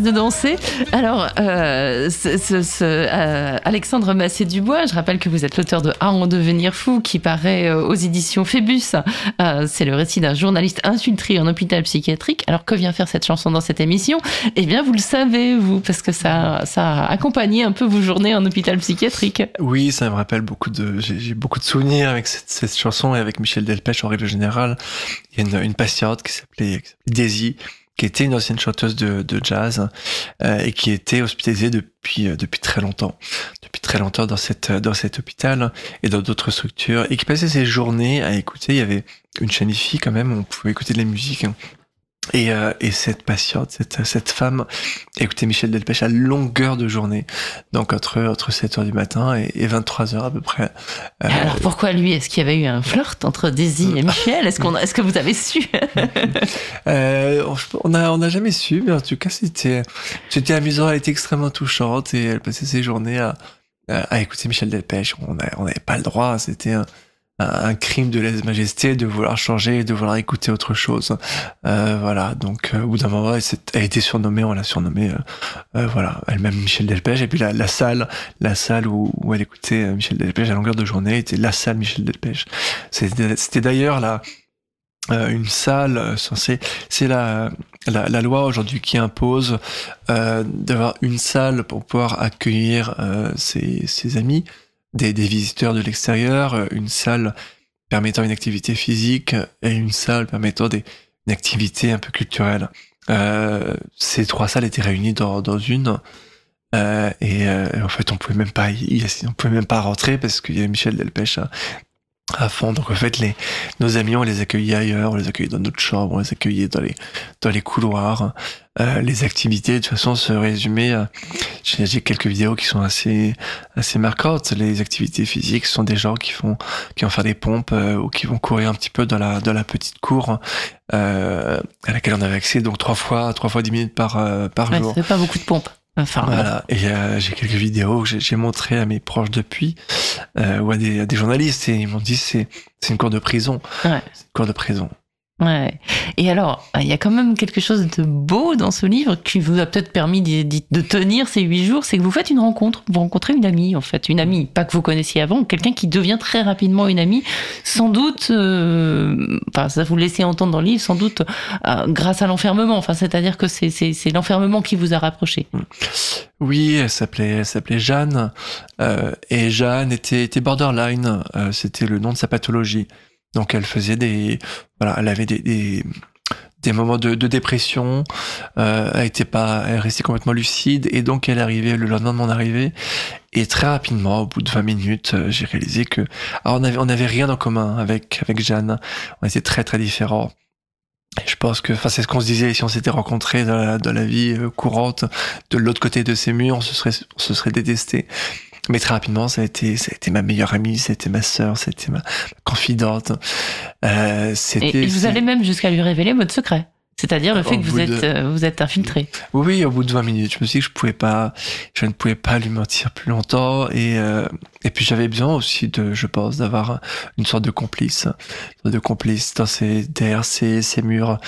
De danser. Alors, euh, ce- ce- ce, euh, Alexandre Massé-Dubois, je rappelle que vous êtes l'auteur de À en devenir fou, qui paraît euh, aux éditions Phébus. Euh, c'est le récit d'un journaliste infiltré en hôpital psychiatrique. Alors, que vient faire cette chanson dans cette émission? Eh bien, vous le savez, vous, parce que ça, ça a accompagné un peu vos journées en hôpital psychiatrique. Oui, ça me rappelle beaucoup de, j'ai beaucoup de souvenirs avec cette, chanson et avec Michel Delpech en règle générale. Il y a une, une patiente qui s'appelait Daisy, qui était une ancienne chanteuse de, de jazz euh, et qui était hospitalisée depuis euh, depuis très longtemps, depuis très longtemps dans cette dans cet hôpital et dans d'autres structures et qui passait ses journées à écouter. Il y avait une chaîne IFI quand même, on pouvait écouter de la musique. hein. Et, euh, et cette patiente, cette, cette femme, écoutait Michel Delpech à longueur de journée, donc entre, entre 7h du matin et, et 23h à peu près. Euh, Alors, pourquoi lui Est-ce qu'il y avait eu un flirt entre Daisy et Michel? Est-ce qu'on, est-ce que vous avez su? <laughs> Euh, on a on n'a jamais su, mais en tout cas c'était c'était amusant. Elle était extrêmement touchante et elle passait ses journées à à, écouter Michel Delpech. On a- on n'avait pas le droit. C'était un, un, crime de lèse-majesté de vouloir changer, de vouloir écouter autre chose. Euh, voilà. Donc euh, au bout d'un moment, elle, a été surnommée. On l'a surnommée. euh, euh, voilà. Elle-même Michel Delpech. Et puis la, salle, la salle où, où elle écoutait euh, Michel Delpech à longueur de journée était la salle Michel Delpech. C'était d'ailleurs la euh, une salle censée c'est la, la la loi aujourd'hui qui impose d'avoir une salle pour pouvoir accueillir ses, ses amis des, des visiteurs de l'extérieur euh, une salle permettant une activité physique et une salle permettant des, une activité un peu culturelle. Euh, ces trois salles étaient réunies dans, dans une euh, et euh, en fait on pouvait même pas y, on pouvait même pas rentrer parce qu'il y avait Michel Delpech à, fond donc en fait les nos amis, on les accueillait ailleurs, on les accueillait dans notre chambre, on les accueillait dans les, dans les couloirs. Euh, les activités, de toute façon, se résumaient à... J'ai j'ai quelques vidéos qui sont assez, assez marquantes. Les activités physiques ce sont des gens qui font, qui vont faire des pompes euh, ou qui vont courir un petit peu dans la, dans la petite cour euh, à laquelle on avait accès, donc trois fois, trois fois dix minutes par, euh, par Ouais, jour. Ça fait pas beaucoup de pompes. Enfin, Voilà, et euh, j'ai quelques vidéos que j'ai- montrées à mes proches depuis, euh, ou à des, à des journalistes, et ils m'ont dit c'est c'est une cour de prison. Ouais. C'est une cour de prison. Ouais. Et alors, il y a quand même quelque chose de beau dans ce livre qui vous a peut-être permis de, tenir ces huit jours, c'est que vous faites une rencontre. Vous rencontrez une amie, en fait. Une amie, pas que vous connaissiez avant, quelqu'un qui devient très rapidement une amie. Sans doute, euh, enfin, ça vous laissez entendre dans le livre, sans doute euh, grâce à l'enfermement. Enfin, c'est-à-dire que c'est, l'enfermement qui vous a rapproché. Oui, elle s'appelait, s'appelait Jeanne, euh, et Jeanne était, borderline, c'était le nom de sa pathologie. Donc elle faisait des, voilà, elle avait des, des, moments de, dépression, euh, elle était pas, elle restait complètement lucide, et donc elle arrivait le lendemain de mon arrivée, et très rapidement, au bout de 20 minutes, euh, j'ai réalisé que, alors on avait, on rien en commun avec, avec Jeanne, on était très très différents. Je pense que, enfin, c'est ce qu'on se disait si on s'était rencontrés dans la, dans la vie euh, courante, de l'autre côté de ces murs, on se serait, on se serait détesté. Mais très rapidement, ça a été, ça a été ma meilleure amie, c'était ma sœur, c'était ma confidente. Euh, c'était. Et, et vous allez même jusqu'à lui révéler votre secret. C'est-à-dire le fait que vous êtes, de- euh, vous êtes infiltré. Oui, oui, au bout de 20 minutes, je me suis dit que je pouvais pas, je ne pouvais pas lui mentir plus longtemps et euh, et puis j'avais besoin aussi de, je pense, d'avoir une sorte de complice, une sorte de complice dans ces derrière ces, ces murs.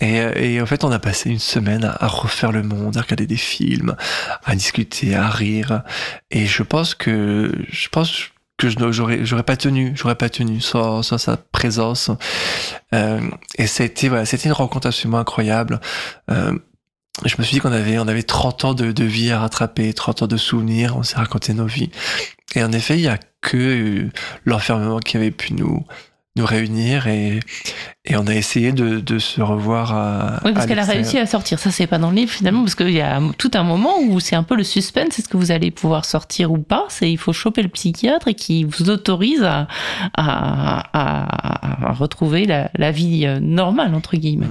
Et, euh, et en fait, on a passé une semaine à refaire le monde, à regarder des films, à discuter, à rire. Et je pense que, je pense que je j'aurais, j'aurais pas tenu, j'aurais pas tenu sans, sans sa présence. Euh, et c'était, voilà, c'était une rencontre absolument incroyable. Euh, je me suis dit qu'on avait, on avait 30 ans de, de vie à rattraper, 30 ans de souvenirs, on s'est raconté nos vies. Et en effet, il y a que euh, l'enfermement qui avait pu nous, nous réunir et, et on a essayé de, de se revoir à. Oui, parce qu'elle a réussi à sortir. Ça, c'est pas dans le livre finalement, parce qu'il y a tout un moment où c'est un peu le suspense. Est-ce que vous allez pouvoir sortir ou pas? C'est il faut choper le psychiatre et qui vous autorise à, à, à- à retrouver la, la vie euh, normale entre guillemets.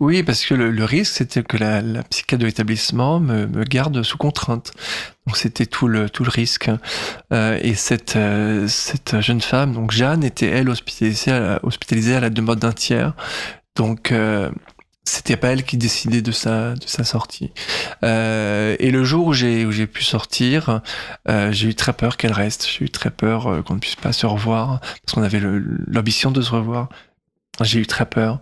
Oui, parce que le, le risque, c'était que la, la psychiatre de l'établissement me, me garde sous contrainte. Donc c'était tout le tout le risque. Euh, et cette euh, cette jeune femme, donc Jeanne, était elle hospitalisée à la, hospitalisée à la demande d'un Donc euh, c'était pas elle qui décidait de sa de sa sortie. Euh, et le jour où j'ai pu sortir, euh, j'ai eu très peur qu'elle reste. J'ai eu très peur qu'on ne puisse pas se revoir parce qu'on avait l'ambition de se revoir. J'ai eu très peur.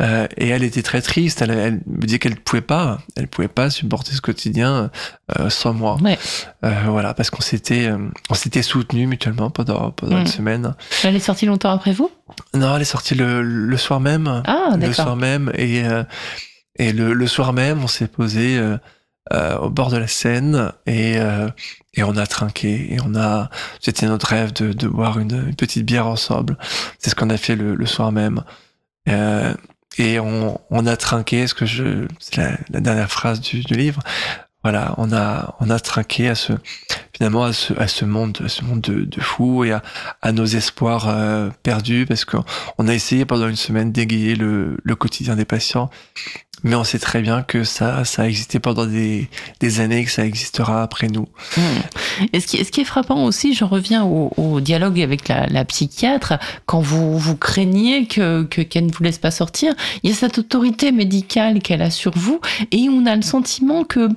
Euh, et elle était très triste. Elle, elle me disait qu'elle pouvait pas, elle pouvait pas supporter ce quotidien euh, sans moi. Ouais. Euh, voilà, parce qu'on s'était, on s'était soutenus mutuellement pendant pendant une semaine. Elle est sortie longtemps après vous? Non, elle est sortie le, le soir même. Ah, le soir même et et le, le soir même, on s'est posé au bord de la Seine et et on a trinqué et on a. C'était notre rêve de, de boire une, une petite bière ensemble. C'est ce qu'on a fait le, le soir même. Euh, et on, on a trinqué, ce que je, c'est la, la dernière phrase du, du livre. Voilà, on a, on a trinqué à ce, finalement, à ce, à ce monde, à ce monde de, de fous et à, à nos espoirs euh, perdus parce qu'on on a essayé pendant une semaine d'égayer le, le quotidien des patients. Mais on sait très bien que ça, ça a existé pendant des, des années que ça existera après nous. Hmm. Et ce qui, est- frappant aussi, j'en reviens au, dialogue avec la, psychiatre, quand vous, vous craignez que, que, qu'elle ne vous laisse pas sortir, il y a cette autorité médicale qu'elle a sur vous et on a le sentiment que,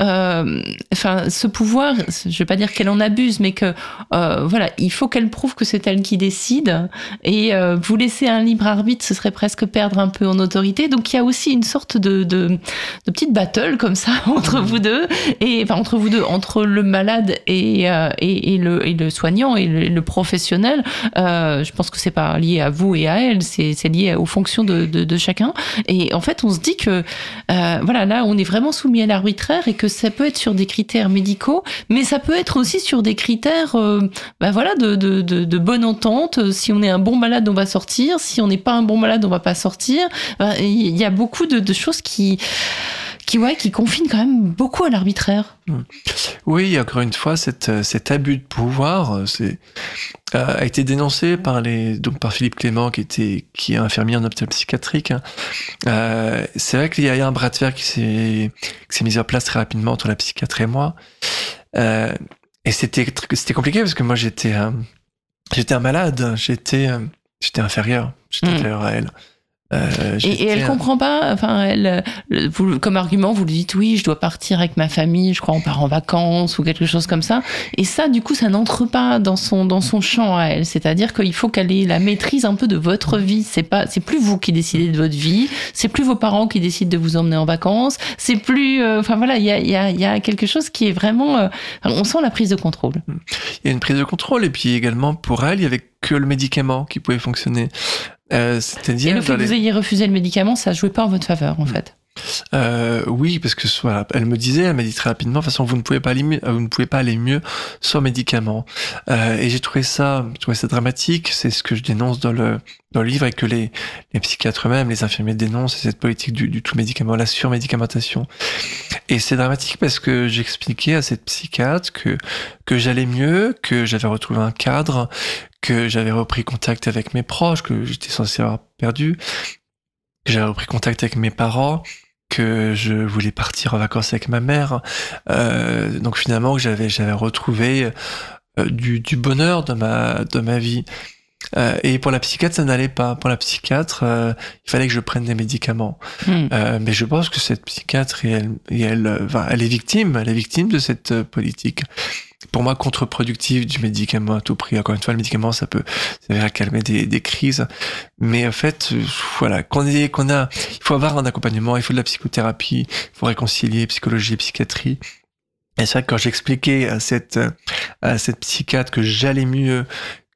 euh, ce pouvoir, je vais pas dire qu'elle en abuse, mais que, euh, voilà, il faut qu'elle prouve que c'est elle qui décide et euh, vous laisser un libre arbitre, ce serait presque perdre un peu en autorité. Donc il y a aussi une sorte de, de, de comme ça <laughs> entre vous deux et enfin entre vous deux, entre le malade et, euh, et, le, et le soignant et le, professionnel. Euh, je pense que c'est pas lié à vous et à elle, c'est lié aux fonctions de, de, chacun. Et en fait, on se dit que euh, voilà, là, on est vraiment soumis à l'arbitraire et que ça peut être sur des critères médicaux, mais ça peut être aussi sur des critères, bah voilà, de, de bonne entente. Si on est un bon malade, on va sortir. Si on n'est pas un bon malade, on va pas sortir. Bah, Il y a beaucoup de, de choses qui qui, ouais, qui confinent quand même beaucoup à l'arbitraire. Oui, encore une fois, cette, euh, cet abus de pouvoir euh, c'est, euh, a été dénoncé par, les, donc par Philippe Clément, qui, était, qui est infirmier en hôpital psychiatrique. hein. Euh, c'est vrai qu'il y a un bras de fer qui s'est, qui s'est mis en place très rapidement entre la psychiatre et moi. Euh, et c'était, compliqué parce que moi, j'étais, euh, j'étais un malade, j'étais, euh, j'étais inférieur, j'étais Mm. inférieur à elle. Euh, et, et, elle comprend pas. Enfin, elle, vous, comme argument, vous lui dites oui, je dois partir avec ma famille. Je crois on part en vacances ou quelque chose comme ça. Et ça, du coup, ça n'entre pas dans son dans son champ à elle. C'est-à-dire qu'il faut qu'elle ait la maîtrise un peu de votre vie. C'est pas, c'est plus vous qui décidez de votre vie. C'est plus vos parents qui décident de vous emmener en vacances. C'est plus. Euh, enfin voilà, il y a, y, a, y a quelque chose qui est vraiment. Euh, on sent la prise de contrôle. Il y a une prise de contrôle et puis également pour elle, il y avait que le médicament qui pouvait fonctionner. Euh, c'est-à-dire et le fait que vous ayez refusé le médicament, ça jouait pas en votre faveur, en fait. Euh, oui, parce que voilà, elle me disait, elle m'a dit très rapidement, de toute façon, vous ne pouvez pas aller mieux, vous ne pouvez pas aller mieux sans médicaments. Euh, et j'ai trouvé ça, je trouvais ça dramatique. C'est ce que je dénonce dans le dans le livre et que les les psychiatres eux-mêmes, les infirmiers dénoncent, cette politique du, du tout médicament, la surmédicamentation. Et c'est dramatique parce que j'expliquais à cette psychiatre que que j'allais mieux, que j'avais retrouvé un cadre, que j'avais repris contact avec mes proches, que j'étais censé avoir perdu, que j'avais repris contact avec mes parents, que je voulais partir en vacances avec ma mère. Euh, donc finalement, j'avais j'avais retrouvé euh, du, du, bonheur de ma de ma vie. Euh, et pour la psychiatre, ça n'allait pas. Pour la psychiatre, euh, il fallait que je prenne des médicaments. Hmm. Euh, mais je pense que cette psychiatre, et elle, et elle, elle est victime, elle est victime de cette politique pour moi contre-productif du médicament à tout prix. Encore une fois, le médicament, ça peut ça calmer des, crises, mais en fait, voilà, qu'on a, il faut avoir un accompagnement, il faut de la psychothérapie, il faut réconcilier psychologie et psychiatrie. Et c'est vrai que quand j'expliquais à cette à cette psychiatre que j'allais mieux,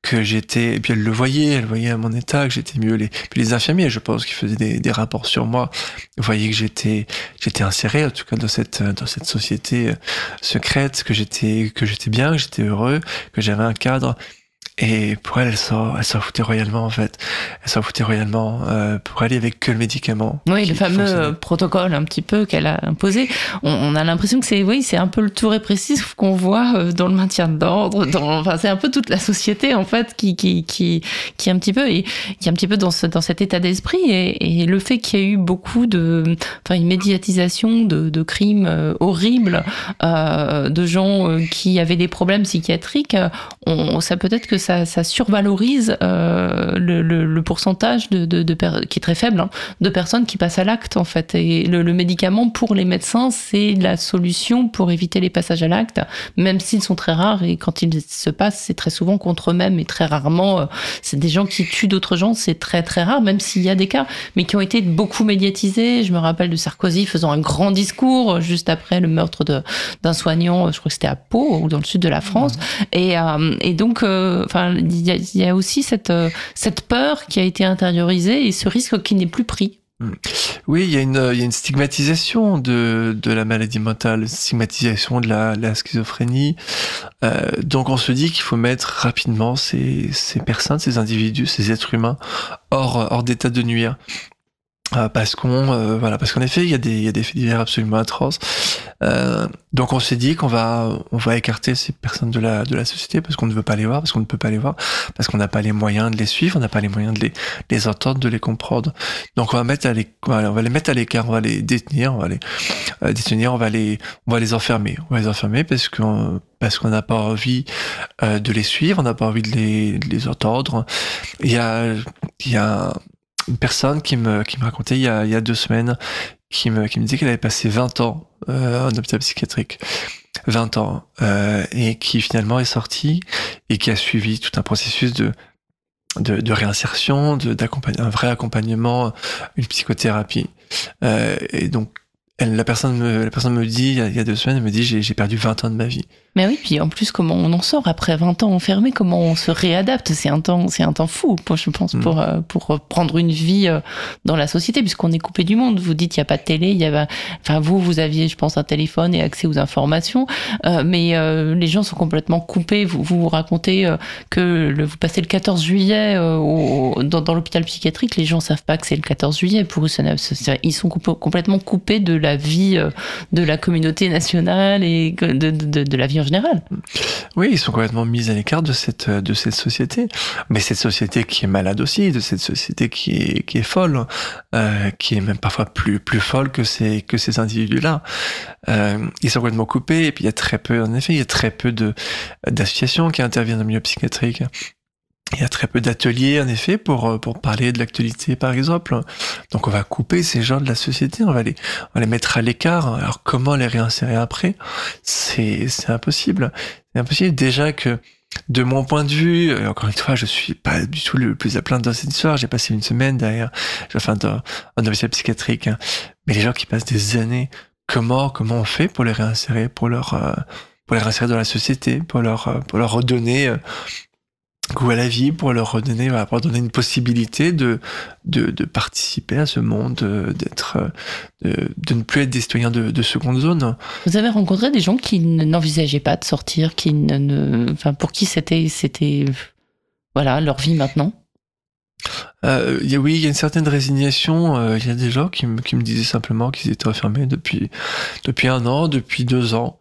que j'étais et puis elle le voyait elle voyait à mon état que j'étais mieux. Les puis les infirmiers je pense qu'ils faisaient des, des, rapports sur moi voyaient que j'étais j'étais inséré en tout cas dans cette dans cette société euh, secrète que j'étais que j'étais bien que j'étais heureux que j'avais un cadre et pour elle, elle s'en, elle s'en foutait royalement en fait. Elle s'en foutait royalement. Euh, pour elle, il n'y avait que le médicament. Oui, le fameux protocole un petit peu qu'elle a imposé. On, on a l'impression que c'est, oui, c'est un peu le tout répressif qu'on voit euh, dans le maintien d'ordre. <laughs> Dans, enfin, c'est un peu toute la société en fait qui, qui, qui, qui est un petit peu, et, qui est un petit peu dans, ce, dans cet état d'esprit. Et, et le fait qu'il y ait eu beaucoup de, enfin, une médiatisation de, de crimes euh, horribles, euh, de gens qui avaient des problèmes psychiatriques, on, ça peut-être que ça, ça survalorise euh, le, le, le, pourcentage de, de, de qui est très faible hein, de personnes qui passent à l'acte en fait. Et le, le, médicament pour les médecins, c'est la solution pour éviter les passages à l'acte, même s'ils sont très rares et quand ils se passent, c'est très souvent contre eux-mêmes et très rarement, euh, c'est des gens qui tuent d'autres gens, c'est très très rare, même s'il y a des cas, mais qui ont été beaucoup médiatisés. Je me rappelle de Sarkozy faisant un grand discours juste après le meurtre d'un soignant, je crois que c'était à Pau ou dans le sud de la France, mmh. et, euh, et donc, euh, il y, a aussi cette, euh, cette peur qui a été intériorisée et ce risque qui n'est plus pris. Hmm. Oui, il y, a une, il y a une stigmatisation de, de la maladie mentale, stigmatisation de la, la schizophrénie. Euh, donc on se dit qu'il faut mettre rapidement ces, ces personnes, ces individus, ces êtres humains hors, hors d'état de nuire. Euh, parce qu'on euh, voilà parce qu'en effet il y a des il y a des faits divers absolument atroces. Euh, donc on s'est dit qu'on va on va écarter ces personnes de la de la société parce qu'on ne veut pas les voir parce qu'on ne peut pas les voir parce qu'on n'a pas les moyens de les suivre on n'a pas les moyens de les les entendre de les comprendre. Donc on va mettre à les on va les mettre à l'écart on va les détenir on va les euh, détenir on va les on va les enfermer. On va les enfermer parce qu'on parce qu'on n'a pas envie euh, de les suivre on n'a pas envie de les de les entendre. Il y a il y a une personne qui me, qui me racontait il y, a, il y a deux semaines, qui me, qui me disait qu'elle avait passé 20 ans euh, en hôpital psychiatrique. 20 ans. Euh, et qui finalement est sortie et qui a suivi tout un processus de, de, réinsertion, de, un vrai accompagnement, une psychothérapie. Euh, et donc, la, personne me, la personne me dit, il y a, il y a deux semaines, elle me dit j'ai perdu 20 ans de ma vie. Mais oui, puis en plus, comment on en sort après 20 ans enfermé Comment on se réadapte? C'est un temps, c'est un temps fou, je pense, mm. pour euh, pour prendre une vie euh, dans la société, puisqu'on est coupé du monde. Vous dites, il y a pas de télé, il y avait, enfin vous, vous aviez, je pense, un téléphone et accès aux informations, euh, mais euh, les gens sont complètement coupés. Vous vous, vous racontez euh, que le, vous passez le 14 juillet au, dans, dans l'hôpital psychiatrique, les gens savent pas que c'est le 14 juillet. Pour eux, ils sont complètement coupés de la vie de la communauté nationale et de, de, de, de la vie Oui, ils sont complètement mis à l'écart de cette, de cette société. Mais cette société qui est malade aussi, de cette société qui est, qui est folle, euh, qui est même parfois plus, plus folle que ces, que ces individus-là. Euh, ils sont complètement coupés, et puis il y a très peu, en effet, il y a très peu de, d'associations qui interviennent le milieu psychiatrique. Il y a très peu d'ateliers, en effet, pour, pour parler de l'actualité, par exemple. Donc, on va couper ces gens de la société, on va les, on va les mettre à l'écart. Alors, comment les réinsérer après? C'est, impossible. C'est impossible. Déjà que, de mon point de vue, euh, encore une fois, je suis pas du tout le plus à plaindre dans cette histoire. J'ai passé une semaine derrière, enfin, dans un hôpital psychiatrique. Hein. Mais les gens qui passent des années, comment, comment on fait pour les réinsérer, pour leur, euh, pour les réinsérer dans la société, pour leur, euh, pour leur redonner goût à la vie, pour leur redonner, pour leur donner une possibilité de, de, de participer à ce monde, euh, d'être, euh, de, de, ne plus être des citoyens de, de, seconde zone. Vous avez rencontré des gens qui n'envisageaient pas de sortir, qui ne, ne enfin, pour qui c'était, c'était, voilà, leur vie maintenant? Euh, y a, oui, il y a une certaine résignation. Euh, il y a des gens qui, qui me disaient simplement qu'ils étaient enfermés depuis, depuis un an, depuis deux ans.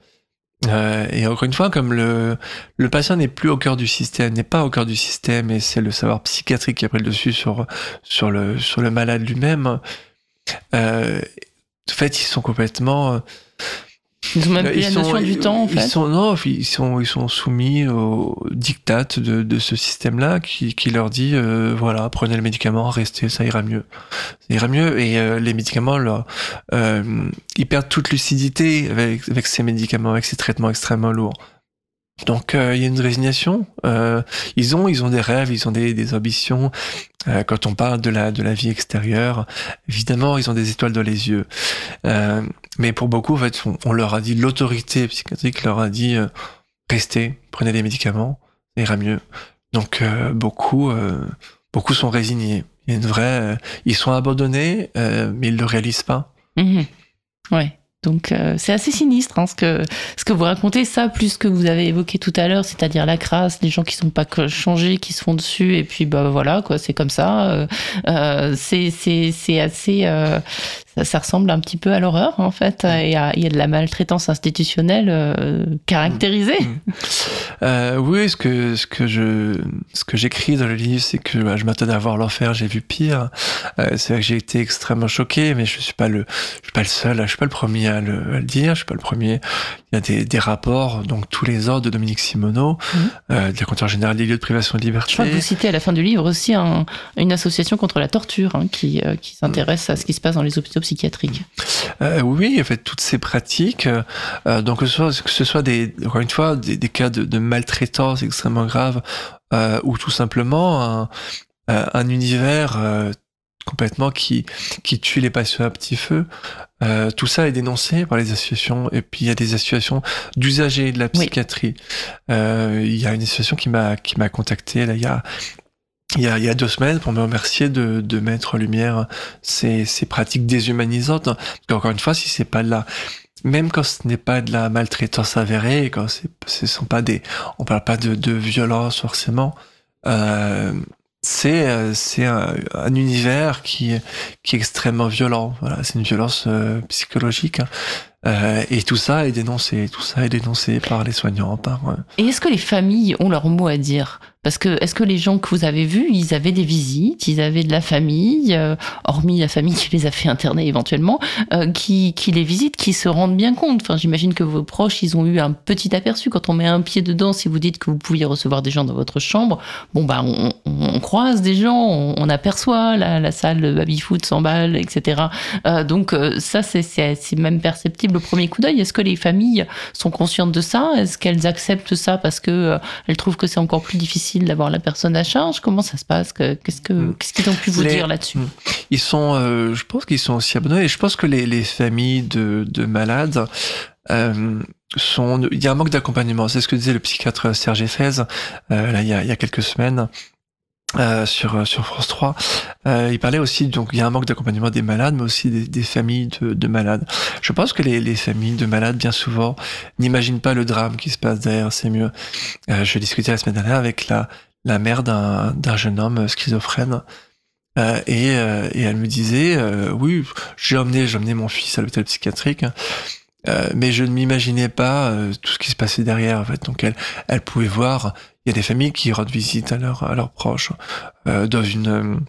Euh, et encore une fois, comme le, le patient n'est plus au cœur du système, n'est pas au cœur du système, et c'est le savoir psychiatrique qui a pris le dessus sur, sur, le, sur le malade lui-même, euh, en fait, ils sont complètement... Ils ont même plus la sont, notion du temps, en fait. Ils sont, non, ils sont, ils sont soumis au diktat de, de ce système-là qui, qui leur dit, euh, voilà, prenez le médicament, restez, ça ira mieux. Ça ira mieux. Et euh, les médicaments, là, euh, ils perdent toute lucidité avec, avec ces médicaments, avec ces traitements extrêmement lourds. Donc euh, il y a une résignation. Euh, ils ont ils ont des rêves, ils ont des, ambitions. Euh, quand on parle de la de la vie extérieure, évidemment ils ont des étoiles dans les yeux. Mais pour beaucoup en fait on, leur a dit l'autorité psychiatrique leur a dit restez, prenez des médicaments, ça ira mieux. Donc beaucoup beaucoup sont résignés. Il y a une vraie ils sont abandonnés mais ils le réalisent pas. Mmh. Ouais. Donc euh, c'est assez sinistre hein, ce, que, ce que vous racontez, ça plus que vous avez évoqué tout à l'heure, c'est-à-dire la crasse, les gens qui sont pas changés, qui se font dessus, et puis bah voilà quoi, c'est comme ça. Euh, euh c'est c'est assez euh, ça, ressemble un petit peu à l'horreur en fait. Il y a, il y a de la maltraitance institutionnelle euh, caractérisée. Mmh. Mmh. Euh, oui, ce que ce que je ce que j'écris dans le livre, c'est que bah, je m'attendais à voir l'enfer, j'ai vu pire. Euh, c'est vrai que j'ai été extrêmement choqué, mais je suis pas le je suis pas le seul, je suis pas le premier à le, à le dire, je suis pas le premier il y a des, des, rapports, donc tous les ordres de Dominique Simoneau, mmh. euh, de la compteur général des lieux de privation de liberté. Je crois que vous citez à la fin du livre aussi un, une association contre la torture hein, qui, euh, qui s'intéresse à ce qui se passe dans les hôpitaux Euh, oui, en fait, toutes ces pratiques, euh, donc que ce soit, que ce soit des, encore une fois, des, des cas de, de maltraitance extrêmement graves, euh, ou tout simplement un, un univers complètement qui, qui tue les patients à petit feu. Euh, tout ça est dénoncé par les associations. Et puis il y a des associations d'usagers de la psychiatrie. Oui. Euh, il y a une association qui m'a qui m'a contacté là il y a il y, a, deux semaines pour me remercier de, mettre en lumière ces, pratiques déshumanisantes. Parce qu'encore une fois, si c'est pas de la, même quand ce n'est pas de la maltraitance avérée, quand ce sont pas des, on parle pas de, violence forcément, euh, c'est un, un, univers qui est extrêmement violent. Voilà, c'est une violence euh, psychologique. Hein. Euh, et tout ça est dénoncé, tout ça est dénoncé par les soignants. Et est-ce que les familles ont leur mot à dire? Parce que est-ce que les gens que vous avez vus, ils avaient des visites, ils avaient de la famille, euh, hormis la famille <laughs> qui les a fait interner éventuellement, euh, qui, les visitent, qui se rendent bien compte. Enfin, j'imagine que vos proches, ils ont eu un petit aperçu quand on met un pied dedans. Si vous dites que vous pouviez recevoir des gens dans votre chambre, bon bah on, croise des gens, on, aperçoit la, salle de baby foot s'emballe, etc. Euh, donc ça c'est même perceptible au premier coup d'œil Est-ce que les familles sont conscientes de ça? Est-ce qu'elles acceptent ça parce que euh, elles trouvent que c'est encore plus difficile d'avoir la personne à charge Comment ça se passe Qu'est-ce que hmm. qu'est-ce qu'ils ont pu vous les, dire là-dessus hmm. Ils sont, euh, je pense qu'ils sont aussi abonnés. Et je pense que les, les familles de, de malades euh, sont, il y a un manque d'accompagnement. C'est ce que disait le psychiatre Serge Fez euh, là il y, a, il y a quelques semaines. Euh, sur sur France 3, euh, il parlait aussi donc il y a un manque d'accompagnement des malades, mais aussi des, familles de, de, malades. Je pense que les, les, familles de malades bien souvent n'imaginent pas le drame qui se passe derrière ces murs. Euh, je discutais la semaine dernière avec la la mère d'un d'un jeune homme schizophrène. Euh, et, euh, et elle me disait oui j'ai emmené j'ai emmené mon fils à l'hôpital psychiatrique euh, mais je ne m'imaginais pas euh, tout ce qui se passait derrière en fait donc elle elle pouvait voir il y a des familles qui rendent visite à, leur, à leurs proches euh, dans une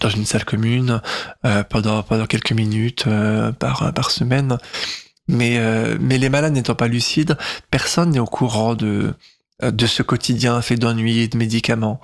dans une salle commune euh, pendant quelques minutes euh, par semaine. Mais euh, les malades n'étant pas lucides, personne n'est au courant de ce quotidien fait d'ennuis et de médicaments.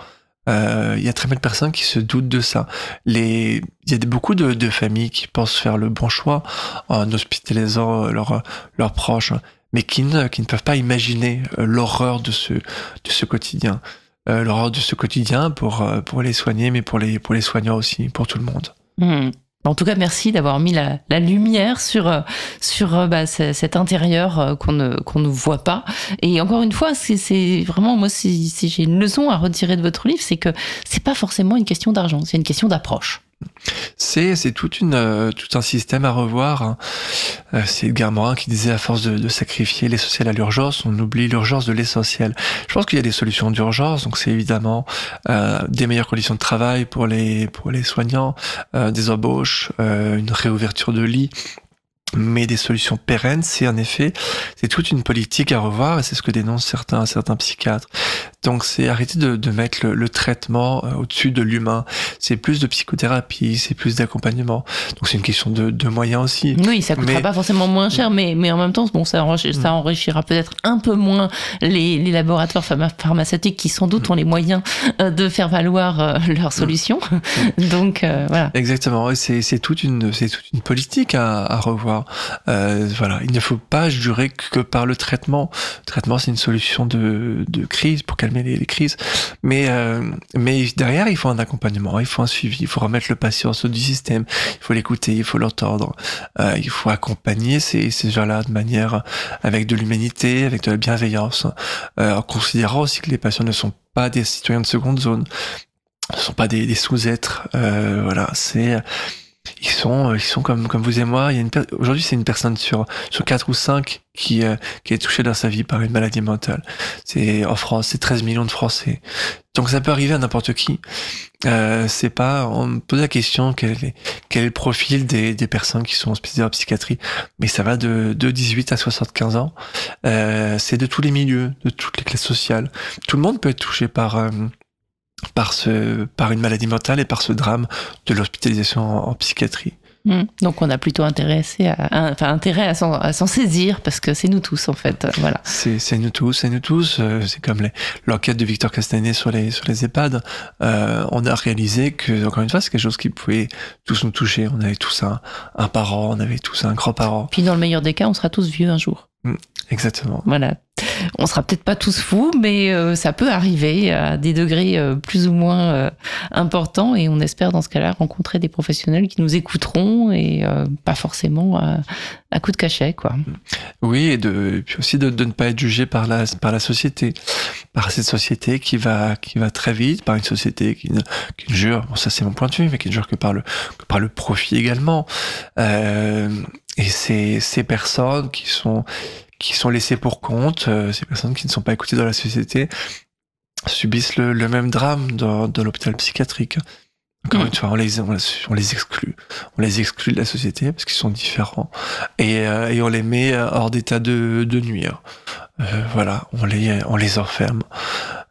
Euh, il y a très peu de personnes qui se doutent de ça. Il y a beaucoup de, familles qui pensent faire le bon choix en hospitalisant leurs proches, mais qui ne, qui ne peuvent pas imaginer l'horreur de ce, de ce quotidien. Euh, l'horreur de ce quotidien pour, pour les soigner, mais pour les, pour les soignants aussi, pour tout le monde. Mmh. En tout cas, merci d'avoir mis la, lumière sur euh, sur euh, bah, cet intérieur euh, qu'on ne qu'on ne voit pas. Et encore une fois, c'est vraiment moi si, si j'ai une leçon à retirer de votre livre, c'est que c'est pas forcément une question d'argent, c'est une question d'approche. C'est euh, tout un système à revoir. Hein. Euh, c'est Edgar Morin qui disait à force de, de sacrifier l'essentiel à l'urgence, on oublie l'urgence de l'essentiel. Je pense qu'il y a des solutions d'urgence, donc c'est évidemment euh, des meilleures conditions de travail pour les soignants, des embauches, une réouverture de lits mais des solutions pérennes, c'est en effet, c'est toute une politique à revoir, et c'est ce que dénoncent certains, certains psychiatres. Donc c'est arrêter de, de mettre le, le traitement euh, au-dessus de l'humain. C'est plus de psychothérapie, c'est plus d'accompagnement. Donc c'est une question de, de, moyens aussi. Oui, ça coûtera mais... pas forcément moins cher, mais, mais en même temps, bon, ça, enrichira, ça mm. enrichira peut-être un peu moins les, les laboratoires pharmaceutiques qui sans doute mm. ont les moyens euh, de faire valoir euh, leurs mm. solutions. <laughs> Donc euh, voilà. Exactement. Et c'est toute une c'est toute une politique à, à revoir. Euh, voilà, il ne faut pas jurer que par le traitement. Le traitement, c'est une solution de, de crise pour calmer les, crises. Mais, euh, mais derrière, il faut un accompagnement, il faut un suivi, il faut remettre le patient sur du système, il faut l'écouter, il faut l'entendre, euh, il faut accompagner ces, ces gens-là de manière avec de l'humanité, avec de la bienveillance, euh, en considérant aussi que les patients ne sont pas des citoyens de seconde zone, ne sont pas des, des sous-êtres. Voilà, c'est ils sont, euh, ils sont comme, comme vous et moi. Il y a une aujourd'hui, c'est une personne sur, sur quatre ou cinq qui, euh, qui est touchée dans sa vie par une maladie mentale. C'est, en France, c'est 13 millions de Français. Donc ça peut arriver à n'importe qui. Euh, c'est pas, on me pose la question quel est, quel est le profil des, des personnes qui sont hospitalisées en psychiatrie. Mais ça va de, de 18 à 75 ans. Euh, c'est de tous les milieux, de toutes les classes sociales. Tout le monde peut être touché par, euh, par, ce, par une maladie mentale et par ce drame de l'hospitalisation en, en, psychiatrie. Mmh. Donc on a plutôt intéressé à, enfin, intérêt à s'en saisir parce que c'est nous tous en fait. Voilà. C'est nous tous, c'est nous tous. Euh, c'est comme l'enquête de Victor Castanet sur les, sur les EHPAD. Euh, on a réalisé que, encore une fois, c'est quelque chose qui pouvait tous nous toucher. On avait tous un, un parent, on avait tous un grand-parent. Puis dans le meilleur des cas, on sera tous vieux un jour. Exactement. Voilà. On sera peut-être pas tous fous, mais euh, ça peut arriver à des degrés euh, plus ou moins euh, importants et on espère dans ce cas-là rencontrer des professionnels qui nous écouteront et pas forcément à, à, coup de cachet, quoi. Oui, et, de, et puis aussi de, de, ne pas être jugé par la, par la société, par cette société qui va, qui va très vite, par une société qui ne, qui ne jure, bon ça c'est mon point de vue, mais qui ne jure que par le, que par le profit également. et c'est ces personnes qui sont qui sont laissés pour compte, euh, ces personnes qui ne sont pas écoutées dans la société, subissent le, le même drame dans, dans l'hôpital psychiatrique. Encore mmh. une fois, on les, on, on, les exclut. On les exclut de la société parce qu'ils sont différents. Et, euh, et, on les met hors d'état de, de nuire. Euh, voilà, on les, on les enferme.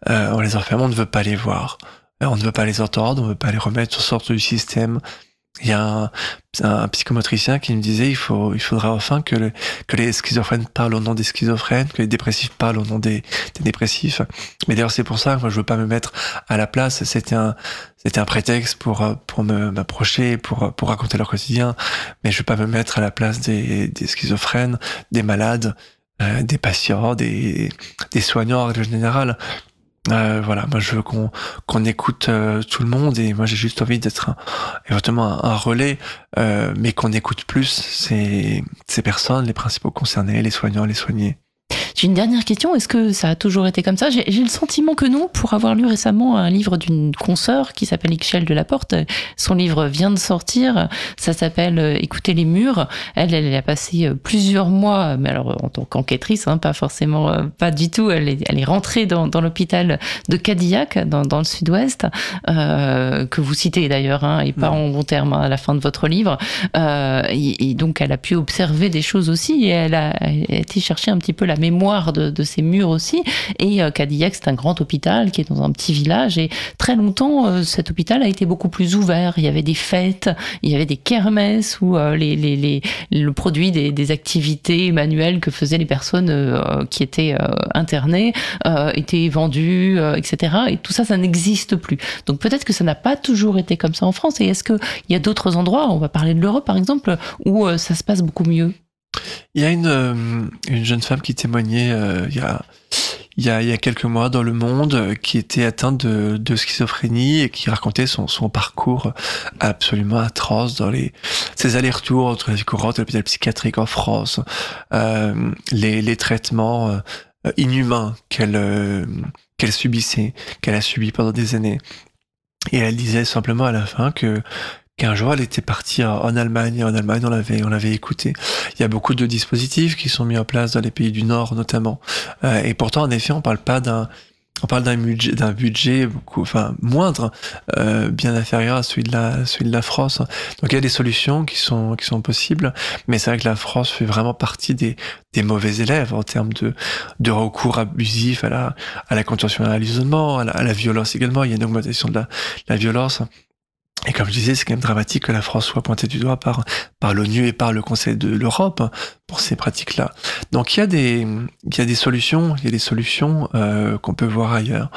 Euh, on les enferme, on ne veut pas les voir. On ne veut pas les entendre, on ne veut pas les remettre sur sorte du système il y a un, psychomotricien qui me disait il faut il faudra enfin que, le, que les schizophrènes parlent au nom des schizophrènes, que les dépressifs parlent au nom des, des dépressifs. Mais d'ailleurs c'est pour ça que moi je veux pas me mettre à la place. C'était un c'était un prétexte pour pour me m'approcher, pour pour raconter leur quotidien. Mais je veux pas me mettre à la place des, des schizophrènes, des malades, euh, des patients, des des soignants en règle générale. Euh, voilà, moi je veux qu'on écoute euh, tout le monde et moi j'ai juste envie d'être éventuellement un, un relais, euh, mais qu'on écoute plus ces, ces personnes, les principaux concernés, les soignants, les soignés. J'ai une dernière question. Est-ce que ça a toujours été comme ça? J'ai le sentiment que non, pour avoir lu récemment un livre d'une consoeur qui s'appelle Ixchel de la Porte. Son livre vient de sortir. Ça s'appelle euh, Écouter les murs. Elle, elle a passé euh, plusieurs mois, mais alors en tant qu'enquêtrice, hein, pas forcément, euh, pas du tout. Elle est, elle est rentrée dans, dans l'hôpital de Cadillac, dans, dans le sud-ouest, euh, que vous citez d'ailleurs, hein, et pas en bon terme hein, à la fin de votre livre. Euh, et, et, donc, elle a pu observer des choses aussi, et elle a, elle a été chercher un petit peu la mémoire de, de ces murs aussi. Et Cadillac, c'est un grand hôpital qui est dans un petit village. Et très longtemps, cet hôpital a été beaucoup plus ouvert. Il y avait des fêtes, il y avait des kermesses où les, les, les, le produit des, des activités manuelles que faisaient les personnes qui étaient internées étaient vendues, etc. Et tout ça, ça n'existe plus. Donc peut-être que ça n'a pas toujours été comme ça en France. Et est-ce qu'il y a d'autres endroits, on va parler de l'Europe par exemple, où euh, ça se passe beaucoup mieux? Il y a une, euh, une jeune femme qui témoignait euh, il y a il y, a, il y a quelques mois dans le monde qui était atteinte de, de schizophrénie et qui racontait son, son parcours absolument atroce dans les ses allers-retours entre la vie courante et l'hôpital psychiatrique en France, euh, les, les traitements inhumains qu'elle qu'elle subissait, qu'elle a subi pendant des années. Et elle disait simplement à la fin que qu'un jour elle était partie en Allemagne et en Allemagne on l'avait on l'avait écouté. Il y a beaucoup de dispositifs qui sont mis en place dans les pays du Nord notamment. Euh, et pourtant en effet on parle pas d'un on parle d'un budget, d'un budget beaucoup, enfin moindre, euh, bien inférieur à celui de la, celui de la France. Donc il y a des solutions qui sont qui sont possibles, mais c'est vrai que la France fait vraiment partie des des mauvais élèves en termes de de recours abusif à la à la contention à l'isolement, à, à la, violence également. Il y a une augmentation de la, la violence. Et comme je disais, c'est quand même dramatique que la France soit pointée du doigt par, par l'ONU et par le Conseil de l'Europe pour ces pratiques-là. Donc il y a des, il y a des solutions, il y a des solutions euh, qu'on peut voir ailleurs.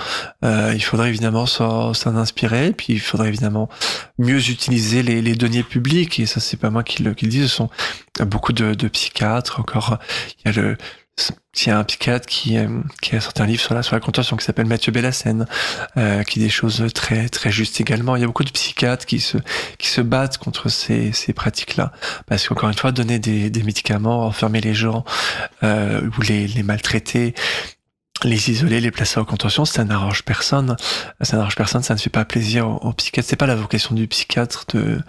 Euh, il faudrait évidemment s'en inspirer, puis il faudrait évidemment mieux utiliser les, les données publiques. Et ça, c'est pas moi qui le, qui le dis, ce sont beaucoup de, de psychiatres. Encore, il y a le il y a un psychiatre qui, euh, qui a sorti un livre sur la, sur la contention qui s'appelle Mathieu Bellassène, euh, qui dit des choses très très justes également. Il y a beaucoup de psychiatres qui se qui se battent contre ces, ces pratiques-là, parce qu'encore une fois, donner des, des médicaments, enfermer les gens euh, ou les, les maltraiter, les isoler, les placer en contention, ça n'arrange personne. Ça n'arrange personne, ça ne fait pas plaisir aux, aux psychiatres. C'est pas la vocation du psychiatre de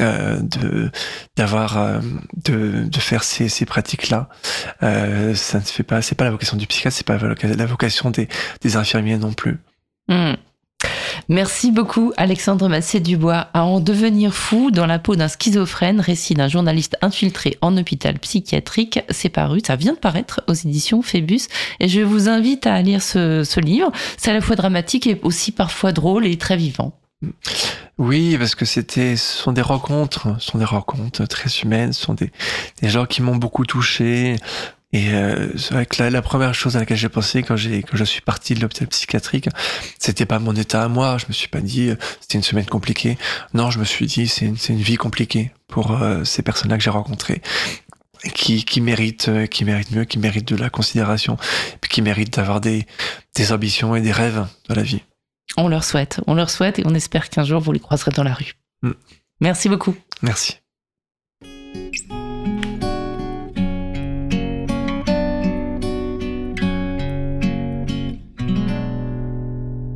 euh, de d'avoir euh, de, de faire ces, ces pratiques là euh, ça ne fait pas c'est pas la vocation du psychiatre c'est pas la vocation des, infirmiers non plus mmh. Merci beaucoup Alexandre Massé-Dubois à en devenir fou dans la peau d'un schizophrène, récit d'un journaliste infiltré en hôpital psychiatrique. C'est paru, ça vient de paraître aux éditions Phébus et je vous invite à lire ce livre. C'est à la fois dramatique et aussi parfois drôle et très vivant. Oui, parce que c'était, ce sont des rencontres, ce sont des rencontres très humaines, ce sont des, des gens qui m'ont beaucoup touché. Et euh, c'est vrai que la, première chose à laquelle j'ai pensé quand j'ai quand je suis parti de l'hôpital psychiatrique, c'était pas mon état à moi. Je me suis pas dit euh, c'était une semaine compliquée. Non, je me suis dit c'est une, c'est une vie compliquée pour euh, ces personnes-là que j'ai rencontrées qui, qui méritent euh, qui méritent mieux, qui méritent de la considération, qui méritent d'avoir des, des ambitions et des rêves dans la vie. On leur souhaite, on leur souhaite et on espère qu'un jour vous les croiserez dans la rue. Mm. Merci beaucoup. Merci.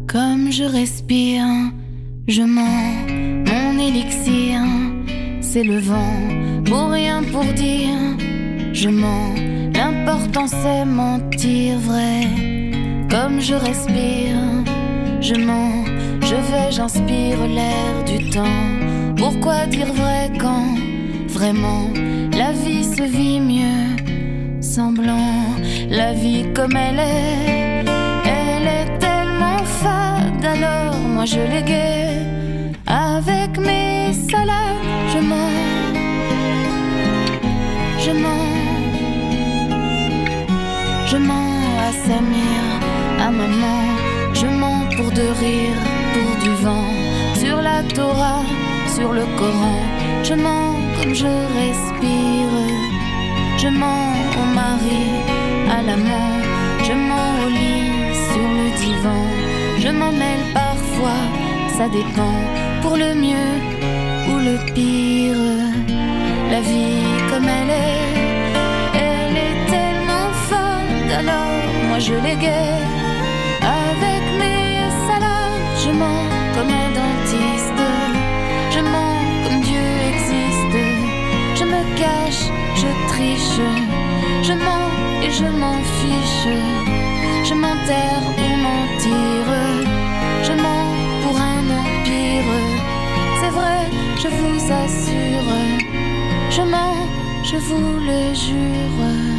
Comme je respire, je mens mon élixir, c'est le vent, pour rien pour dire, je mens, l'important c'est mentir vrai, comme je respire je mens, je vais, j'inspire l'air du temps. Pourquoi dire vrai quand vraiment la vie se vit mieux? Semblant, la vie comme elle est, elle est tellement fade. Alors moi je l'ai avec mes salades, je mens, je mens, je mens à Samir, à maman je mens pour de rire, pour du vent, sur la Torah, sur le Coran. Je mens comme je respire. Je mens au mari, à l'amant. Je mens au lit, sur le divan. Je m'en mêle parfois, ça dépend. Pour le mieux ou le pire. La vie comme elle est, elle est tellement folle. Alors moi je l'ai guère me cache, je triche. Je mens et je m'en fiche. Je m'enterre ou mentir. Je mens pour un empire. C'est vrai, je vous assure. Je mens, je vous le jure.